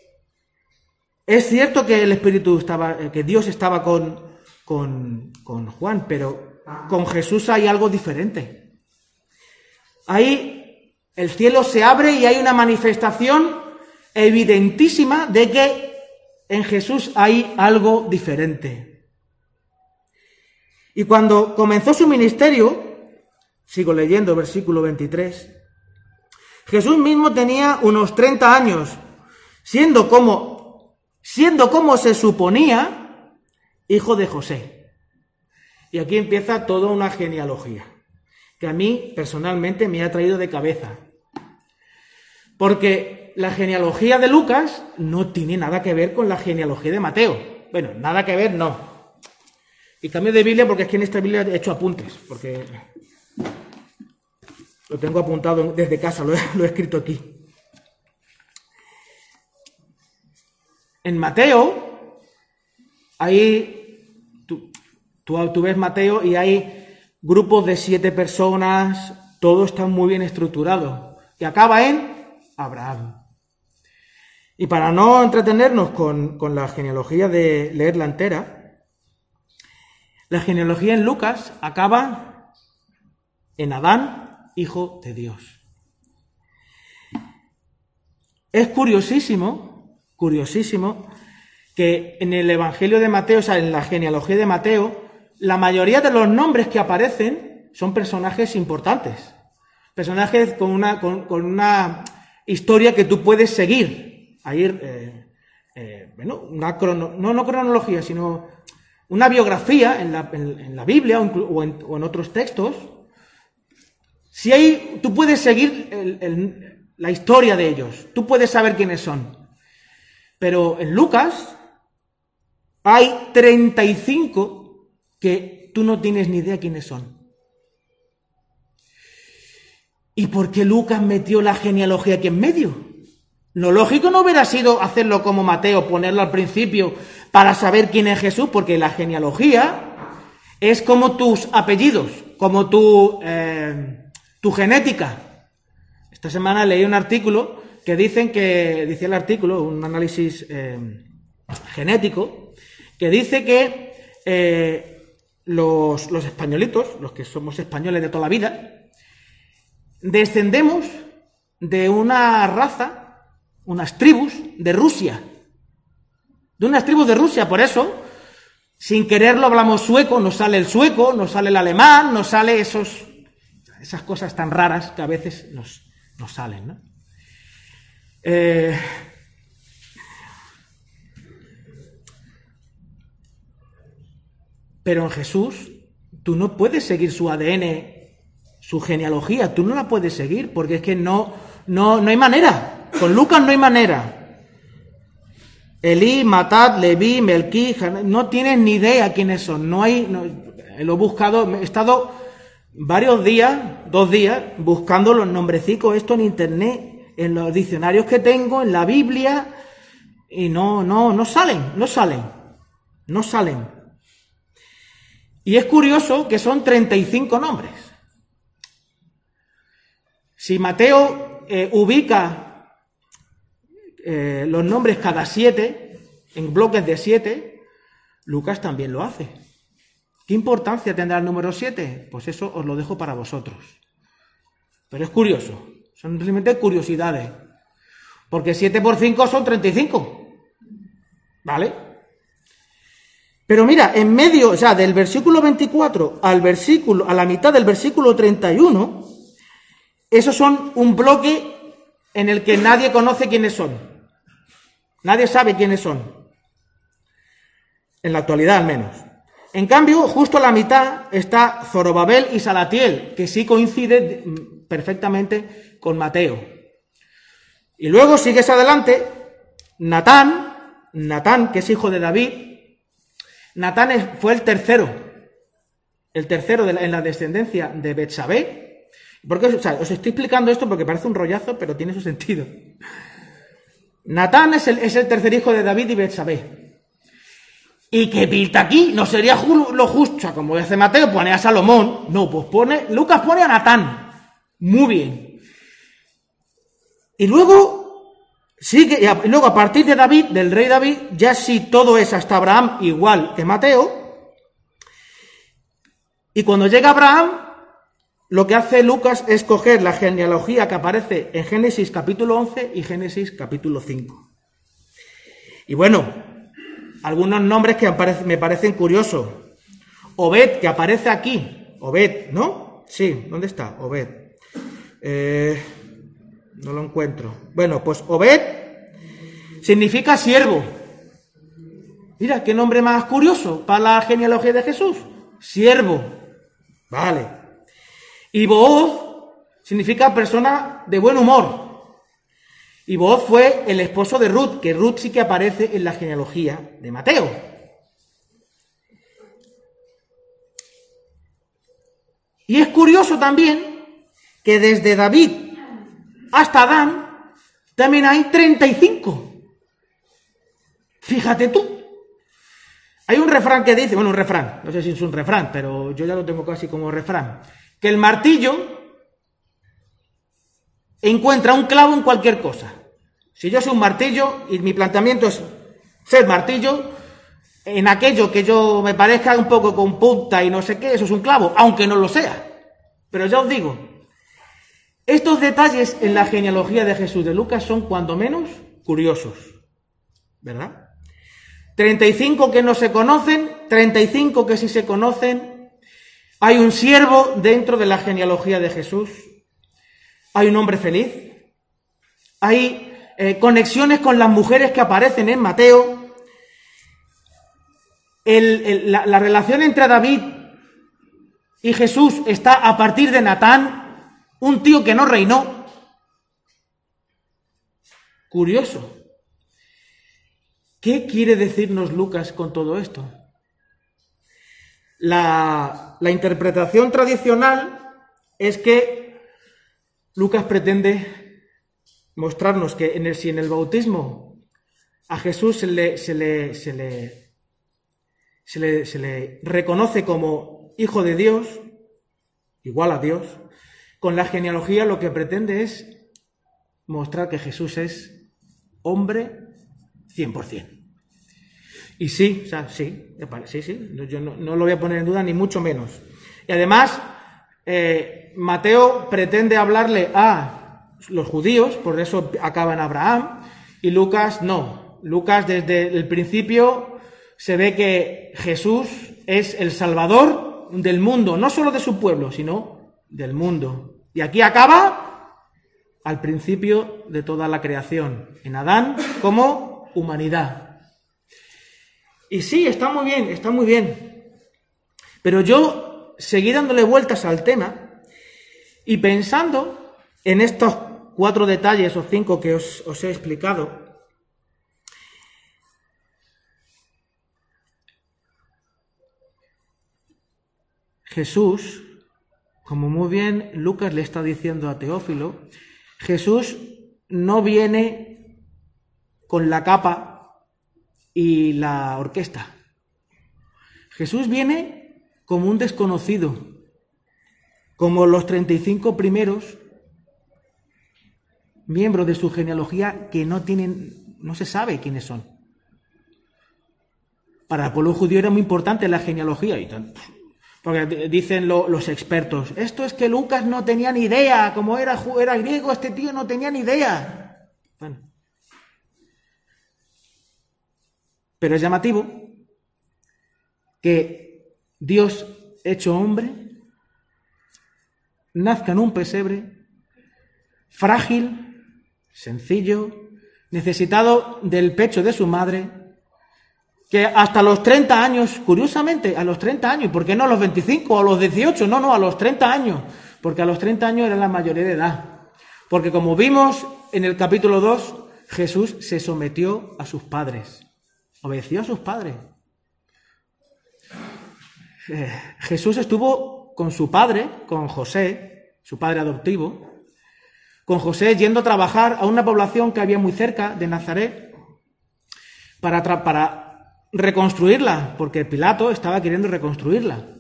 [SPEAKER 5] es cierto que el Espíritu estaba, eh, que Dios estaba con, con, con Juan, pero con Jesús hay algo diferente. Ahí el cielo se abre y hay una manifestación evidentísima de que en Jesús hay algo diferente. Y cuando comenzó su ministerio, sigo leyendo versículo 23, Jesús mismo tenía unos 30 años, siendo como, siendo como se suponía, hijo de José. Y aquí empieza toda una genealogía, que a mí personalmente me ha traído de cabeza. Porque la genealogía de Lucas no tiene nada que ver con la genealogía de Mateo. Bueno, nada que ver, no. Y cambio de Biblia porque es que en esta Biblia he hecho apuntes, porque lo tengo apuntado desde casa, lo he, escrito aquí. En Mateo, ahí tú ves Mateo y hay grupos de siete personas, todo está muy bien estructurado. Y acaba en Abraham. Y para no entretenernos con, con la genealogía de leerla entera, la genealogía en Lucas acaba en Adán, hijo de Dios. Es curiosísimo, curiosísimo, que en el Evangelio de Mateo, o sea, en la genealogía de Mateo, la mayoría de los nombres que aparecen son personajes importantes. Personajes con una, con, una historia que tú puedes seguir. Ahí, eh, eh, bueno, una no, no cronología, sino una biografía en la, en- la Biblia o en otros textos, si hay, tú puedes seguir la historia de ellos, tú puedes saber quiénes son. Pero en Lucas hay 35 que tú no tienes ni idea quiénes son. ¿Y por qué Lucas metió la genealogía aquí en medio? Lo lógico no hubiera sido hacerlo como Mateo, ponerlo al principio para saber quién es Jesús, porque la genealogía es como tus apellidos, como tu, eh, tu genética. Esta semana leí un artículo que dicen que, dice el artículo, un análisis eh, genético, que dice que eh, los, los españolitos, los que somos españoles de toda la vida, descendemos de una raza, unas tribus de Rusia. De unas tribus de Rusia, por eso, sin quererlo hablamos sueco, nos sale el sueco, nos sale el alemán, nos sale esos, esas cosas tan raras que a veces nos, nos salen, ¿no? Eh, pero en Jesús, tú no puedes seguir su ADN, su genealogía, tú no la puedes seguir, porque es que no, no, no hay manera. Con Lucas no hay manera. Elí, Matat, Leví, Melquí, no tienes ni idea quiénes son. No hay, no- lo he buscado, he estado varios días, dos días, buscando los nombrecicos esto en internet, en los diccionarios que tengo, en la Biblia, y no, no, no salen, no salen, no salen. Y es curioso que son 35 nombres. Si Mateo eh, ubica eh, los nombres cada siete, en bloques de siete, Lucas también lo hace. ¿Qué importancia tendrá el número siete? Pues eso os lo dejo para vosotros. Pero es curioso, son simplemente curiosidades. Porque 7 por 5 son 35. ¿Vale? Pero mira, en medio, o sea, del versículo 24 al versículo, a la mitad del versículo 31, esos son un bloque en el que nadie conoce quiénes son. Nadie sabe quiénes son. En la actualidad al menos. En cambio, justo a la mitad está Zorobabel y Salatiel, que sí coincide perfectamente con Mateo. Y luego sigues adelante, Natán, Natán, que es hijo de David. Natán fue el tercero, el tercero en la descendencia de Betsabé. Porque, os estoy explicando esto porque parece un rollazo, pero tiene su sentido. Natán es el, es el tercer hijo de David y Betsabé. ¿Y qué pinta aquí? ¿No sería lo justo? Como dice Mateo, pone a Salomón. No, pues pone, Lucas pone a Natán. Muy bien. Y luego, y a- y luego a partir de David, del rey David, ya sí todo es hasta Abraham igual que Mateo. Y cuando llega Abraham, lo que hace Lucas es coger la genealogía que aparece en Génesis capítulo 11 y Génesis capítulo 5. Y bueno, algunos nombres que me parecen curiosos. Obed, que aparece aquí. Obed, ¿no? Sí, ¿dónde está? Obed. Eh, no lo encuentro. Bueno, pues Obed significa siervo. Mira, qué nombre más curioso para la genealogía de Jesús. Siervo. Vale. Y Booz significa persona de buen humor. Y Booz fue el esposo de Ruth, que Ruth sí que aparece en la genealogía de Mateo. Y es curioso también que desde David hasta Adán también hay 35. Fíjate tú. Hay un refrán que dice, bueno, un refrán, no sé si es un refrán, pero yo ya lo tengo casi como refrán, que el martillo encuentra un clavo en cualquier cosa. Si yo soy un martillo y mi planteamiento es ser martillo, en aquello que yo me parezca un poco con punta y no sé qué, eso es un clavo, aunque no lo sea. Pero ya os digo, estos detalles en la genealogía de Jesús de Lucas son cuando menos curiosos, ¿verdad? 35 que no se conocen, 35 que sí se conocen. Hay un siervo dentro de la genealogía de Jesús. Hay un hombre feliz. Hay eh, conexiones con las mujeres que aparecen en Mateo, la, la relación entre David y Jesús está a partir de Natán, un tío que no reinó. Curioso. ¿Qué quiere decirnos Lucas con todo esto? La interpretación tradicional es que Lucas pretende mostrarnos que en el, si en el bautismo a Jesús se le, se le, se le, se le, se le reconoce como hijo de Dios, igual a Dios, con la genealogía lo que pretende es mostrar que Jesús es hombre 100%. Y sí, o sea, sí, sí, sí, yo no, no lo voy a poner en duda ni mucho menos. Y además, eh, Mateo pretende hablarle a los judíos, por eso acaba en Abraham, y Lucas no. Lucas desde el principio se ve que Jesús es el Salvador del mundo, no solo de su pueblo, sino del mundo. Y aquí acaba al principio de toda la creación, en Adán como humanidad. Y sí, está muy bien, está muy bien. Pero yo seguí dándole vueltas al tema y pensando en estos cuatro detalles o cinco que os, os he explicado, Jesús, como muy bien Lucas le está diciendo a Teófilo, Jesús no viene con la capa y la orquesta. Jesús viene como un desconocido, como los 35 primeros miembros de su genealogía que no tienen, no se sabe quiénes son. Para el pueblo judío era muy importante la genealogía porque dicen lo- los expertos, esto es que Lucas no tenía ni idea, como era, era griego, este tío no tenía ni idea. Bueno. Pero es llamativo que Dios hecho hombre nazca en un pesebre frágil, sencillo, necesitado del pecho de su madre, que hasta los 30 años, curiosamente, a los 30 años, ¿y por qué no a los 25 o a los 18? No, no, a los 30 años, porque a los 30 años era la mayoría de edad. Porque como vimos en el capítulo 2, Jesús se sometió a sus padres, obedeció a sus padres. Eh, Jesús estuvo con su padre, con José, su padre adoptivo, con José yendo a trabajar a una población que había muy cerca de Nazaret para, reconstruirla, porque Pilato estaba queriendo reconstruirla.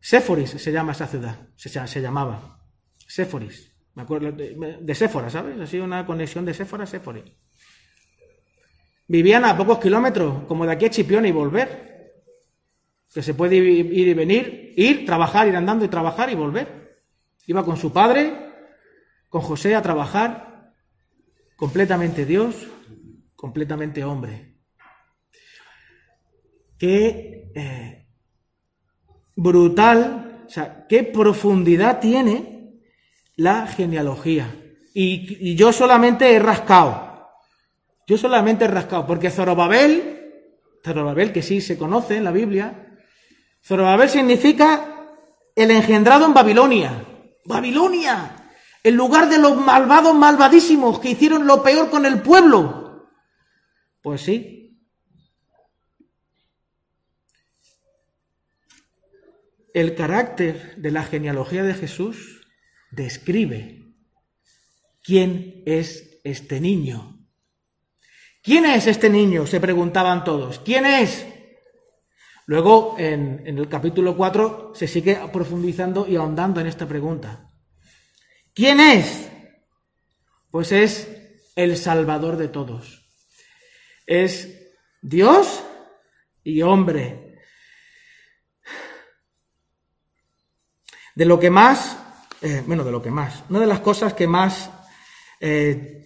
[SPEAKER 5] Séforis se llama esa ciudad, se, ll- se llamaba. Séforis. Me acuerdo de, Séfora, ¿sabes? Sido una conexión de Séfora a Séforis. Vivían a pocos kilómetros, como de aquí a Chipiona y volver. Que se puede ir y venir, ir, trabajar, ir andando y trabajar y volver. Iba con su padre, con José a trabajar, completamente Dios, completamente hombre. Qué eh, brutal, o sea, qué profundidad tiene la genealogía. Y, y yo solamente he rascado, yo solamente he rascado, porque Zorobabel, Zorobabel que sí se conoce en la Biblia, Zorobabel significa el engendrado en Babilonia. Babilonia, el lugar de los malvados malvadísimos que hicieron lo peor con el pueblo. Pues sí. El carácter de la genealogía de Jesús describe quién es este niño. ¿Quién es este niño? Se preguntaban todos. ¿Quién es? Luego, en, el capítulo 4, se sigue profundizando y ahondando en esta pregunta. ¿Quién es? Pues es el Salvador de todos. Es Dios y hombre. De lo que más, eh, bueno, de lo que más, una de las cosas que más eh,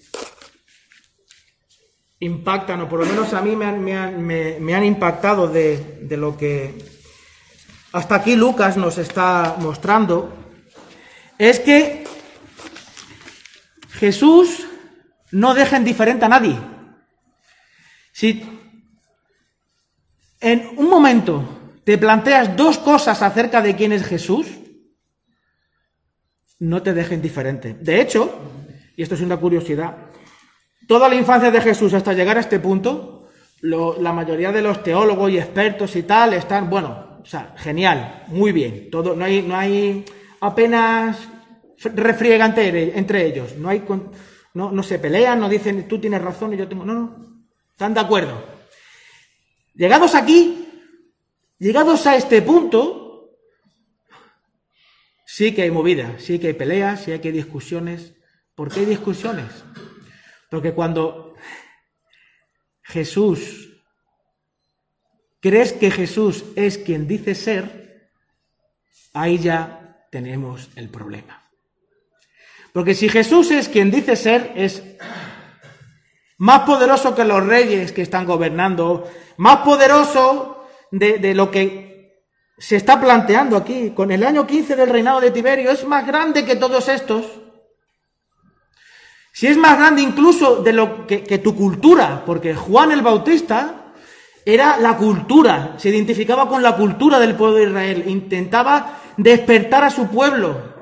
[SPEAKER 5] impactan, o por lo menos a mí me han, me han- me- han impactado de, de lo que hasta aquí Lucas nos está mostrando, es que Jesús no deja indiferente a nadie. Si en un momento te planteas dos cosas acerca de quién es Jesús, no te deja indiferente. De hecho, y esto es una curiosidad, toda la infancia de Jesús hasta llegar a este punto, la mayoría de los teólogos y expertos y tal están, bueno, o sea, genial, muy bien. Todo, no hay, no hay apenas refriega entre, ellos, no hay, no, no se pelean, no dicen tú tienes razón y yo tengo, no, no, están de acuerdo. Llegados aquí, llegados a este punto, sí que hay movida, sí que hay peleas, sí que hay discusiones. ¿Por qué hay discusiones? Porque cuando Jesús, crees que Jesús es quien dice ser, ahí ya tenemos el problema. Porque si Jesús es quien dice ser, es más poderoso que los reyes que están gobernando, más poderoso de, de lo que se está planteando aquí. Con el año 15 del reinado de Tiberio es más grande que todos estos. Si es más grande incluso de lo que, que tu cultura, porque Juan el Bautista era la cultura, se identificaba con la cultura del pueblo de Israel, intentaba despertar a su pueblo.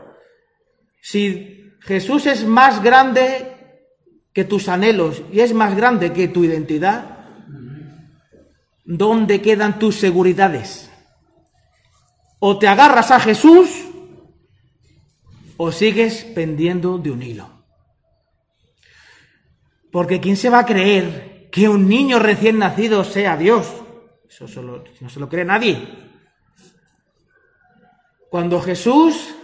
[SPEAKER 5] Si Jesús es más grande que tus anhelos y es más grande que tu identidad, ¿dónde quedan tus seguridades? O te agarras a Jesús o sigues pendiendo de un hilo. Porque ¿quién se va a creer que un niño recién nacido sea Dios? Eso solo- no se lo cree nadie. Cuando Jesús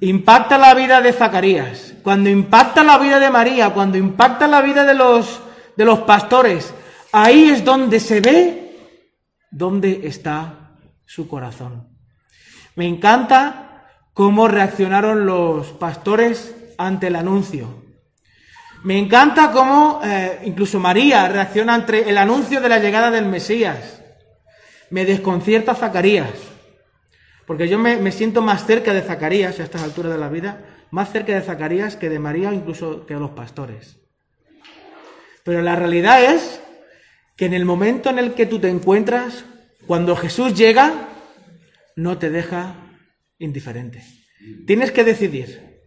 [SPEAKER 5] impacta la vida de Zacarías, cuando impacta la vida de María, cuando impacta la vida de los, de los pastores, ahí es donde se ve dónde está su corazón. Me encanta cómo reaccionaron los pastores ante el anuncio. Me encanta cómo eh, incluso María reacciona ante el anuncio de la llegada del Mesías. Me desconcierta Zacarías. Porque yo me, me siento más cerca de Zacarías a estas alturas de la vida, más cerca de Zacarías que de María, incluso que de los pastores. Pero la realidad es que en el momento en el que tú te encuentras, cuando Jesús llega, no te deja indiferente. Tienes que decidir.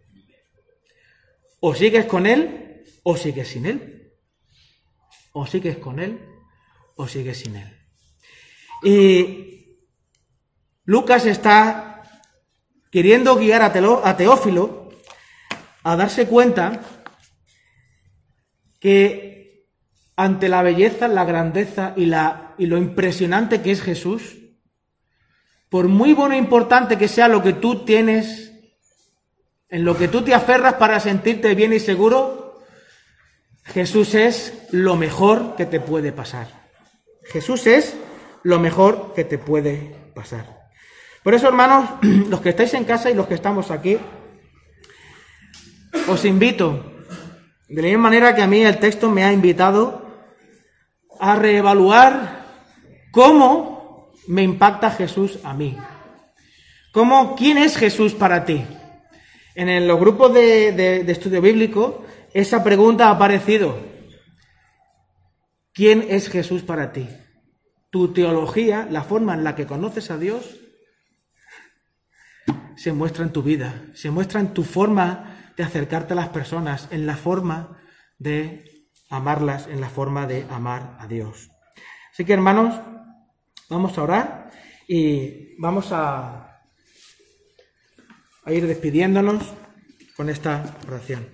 [SPEAKER 5] O sigues con Él o sigues sin Él. O sigues con Él o sigues sin Él. Y Lucas está queriendo guiar a, Teófilo a darse cuenta que ante la belleza, la grandeza y, la, y lo impresionante que es Jesús, por muy bueno e importante que sea lo que tú tienes, en lo que tú te aferras para sentirte bien y seguro, Jesús es lo mejor que te puede pasar. Jesús es lo mejor que te puede pasar. Por eso, hermanos, los que estáis en casa y los que estamos aquí, os invito, de la misma manera que a mí el texto me ha invitado, a reevaluar cómo me impacta Jesús a mí. ¿Cómo, ¿Quién es Jesús para ti? En el- los grupos de, estudio bíblico, esa pregunta ha aparecido. ¿Quién es Jesús para ti? Tu teología, la forma en la que conoces a Dios, se muestra en tu vida, se muestra en tu forma de acercarte a las personas, en la forma de amarlas, en la forma de amar a Dios. Así que hermanos, vamos a orar y vamos a, a ir despidiéndonos con esta oración.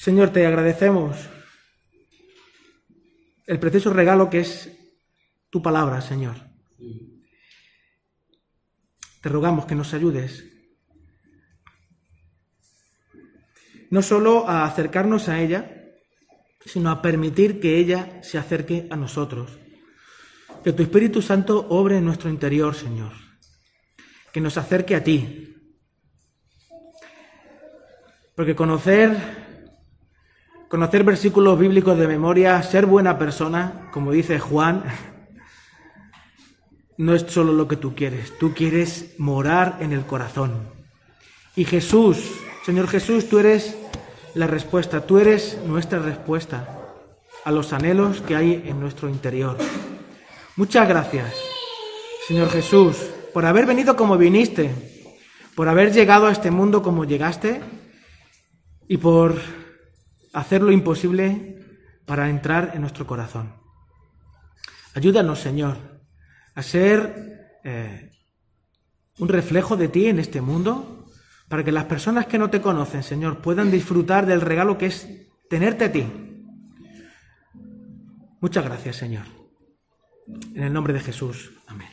[SPEAKER 5] Señor, te agradecemos el precioso regalo que es tu palabra, Señor. Te rogamos que nos ayudes no solo a acercarnos a ella, sino a permitir que ella se acerque a nosotros. Que tu Espíritu Santo obre en nuestro interior, Señor. Que nos acerque a ti. Porque conocer conocer versículos bíblicos de memoria, ser buena persona, como dice Juan, no es solo lo que tú quieres, tú quieres morar en el corazón. Y Jesús, Señor Jesús, tú eres la respuesta, tú eres nuestra respuesta a los anhelos que hay en nuestro interior. Muchas gracias, Señor Jesús, por haber venido como viniste, por haber llegado a este mundo como llegaste y por hacer lo imposible para entrar en nuestro corazón. Ayúdanos, Señor, a ser eh, un reflejo de ti en este mundo, para que las personas que no te conocen, Señor, puedan disfrutar del regalo que es tenerte a ti. Muchas gracias, Señor. En el nombre de Jesús. Amén.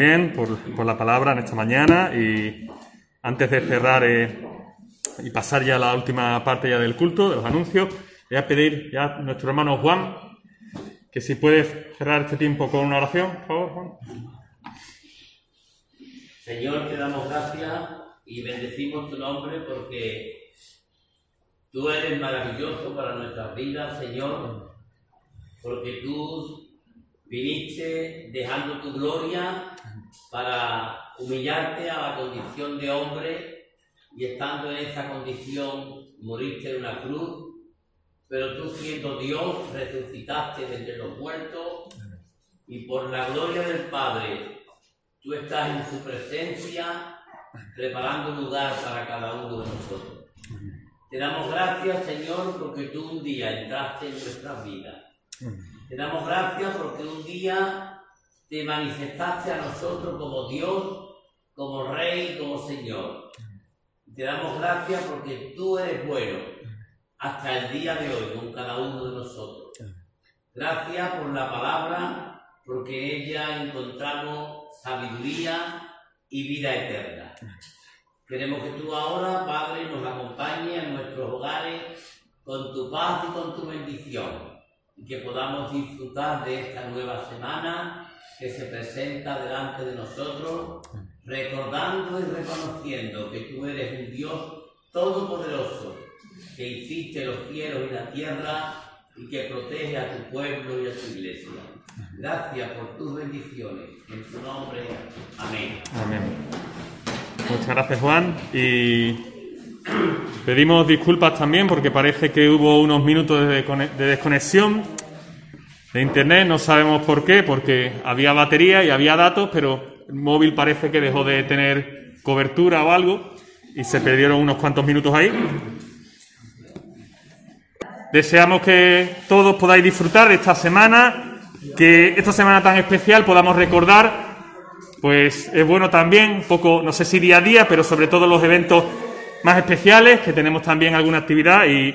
[SPEAKER 1] También por, por la palabra en esta mañana y antes de cerrar eh, y pasar ya a la última parte ya del culto, de los anuncios, voy a pedir ya a nuestro hermano Juan que si puede cerrar este tiempo con una oración, por favor, Juan.
[SPEAKER 6] Señor, te damos gracias y bendecimos tu nombre porque tú eres maravilloso para nuestras vidas, Señor, porque tú viniste dejando tu gloria para humillarte a la condición de hombre y estando en esa condición moriste en una cruz, pero tú siendo Dios resucitaste de entre los muertos y por la gloria del Padre Tú estás en su presencia preparando lugar para cada uno de nosotros. Te damos gracias, Señor, porque tú un día entraste en nuestras vidas. Te damos gracias porque un día te manifestaste a nosotros como Dios, como Rey, como Señor. Te damos gracias porque tú eres bueno hasta el día de hoy con cada uno de nosotros. Gracias por la palabra, porque en ella encontramos sabiduría y vida eterna. Queremos que tú ahora, Padre, nos acompañes en nuestros hogares con tu paz y con tu bendición y que podamos disfrutar de esta nueva semana que se presenta delante de nosotros, recordando y reconociendo que tú eres un Dios todopoderoso, que hiciste los cielos y la tierra y que protege a tu pueblo y a tu iglesia. Gracias por tus bendiciones. En tu nombre. Amén.
[SPEAKER 1] Amén. Muchas gracias, Juan. Y pedimos disculpas también porque parece que hubo unos minutos de descone- de desconexión de internet. No sabemos por qué, porque había batería y había datos, pero el móvil parece que dejó de tener cobertura o algo y se perdieron unos cuantos minutos ahí. Deseamos que todos podáis disfrutar de esta semana, que esta semana tan especial podamos recordar pues es bueno también, un poco, no sé si día a día, pero sobre todo los eventos más especiales, que tenemos también alguna actividad y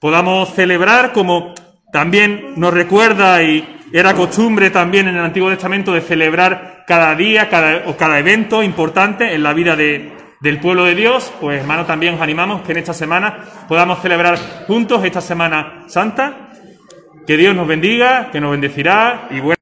[SPEAKER 1] podamos celebrar como también nos recuerda y era costumbre también en el Antiguo Testamento de celebrar cada día cada, o cada evento importante en la vida de- del pueblo de Dios. Pues hermano, también os animamos que en esta semana podamos celebrar juntos esta Semana Santa. Que Dios nos bendiga, que nos bendecirá y bueno.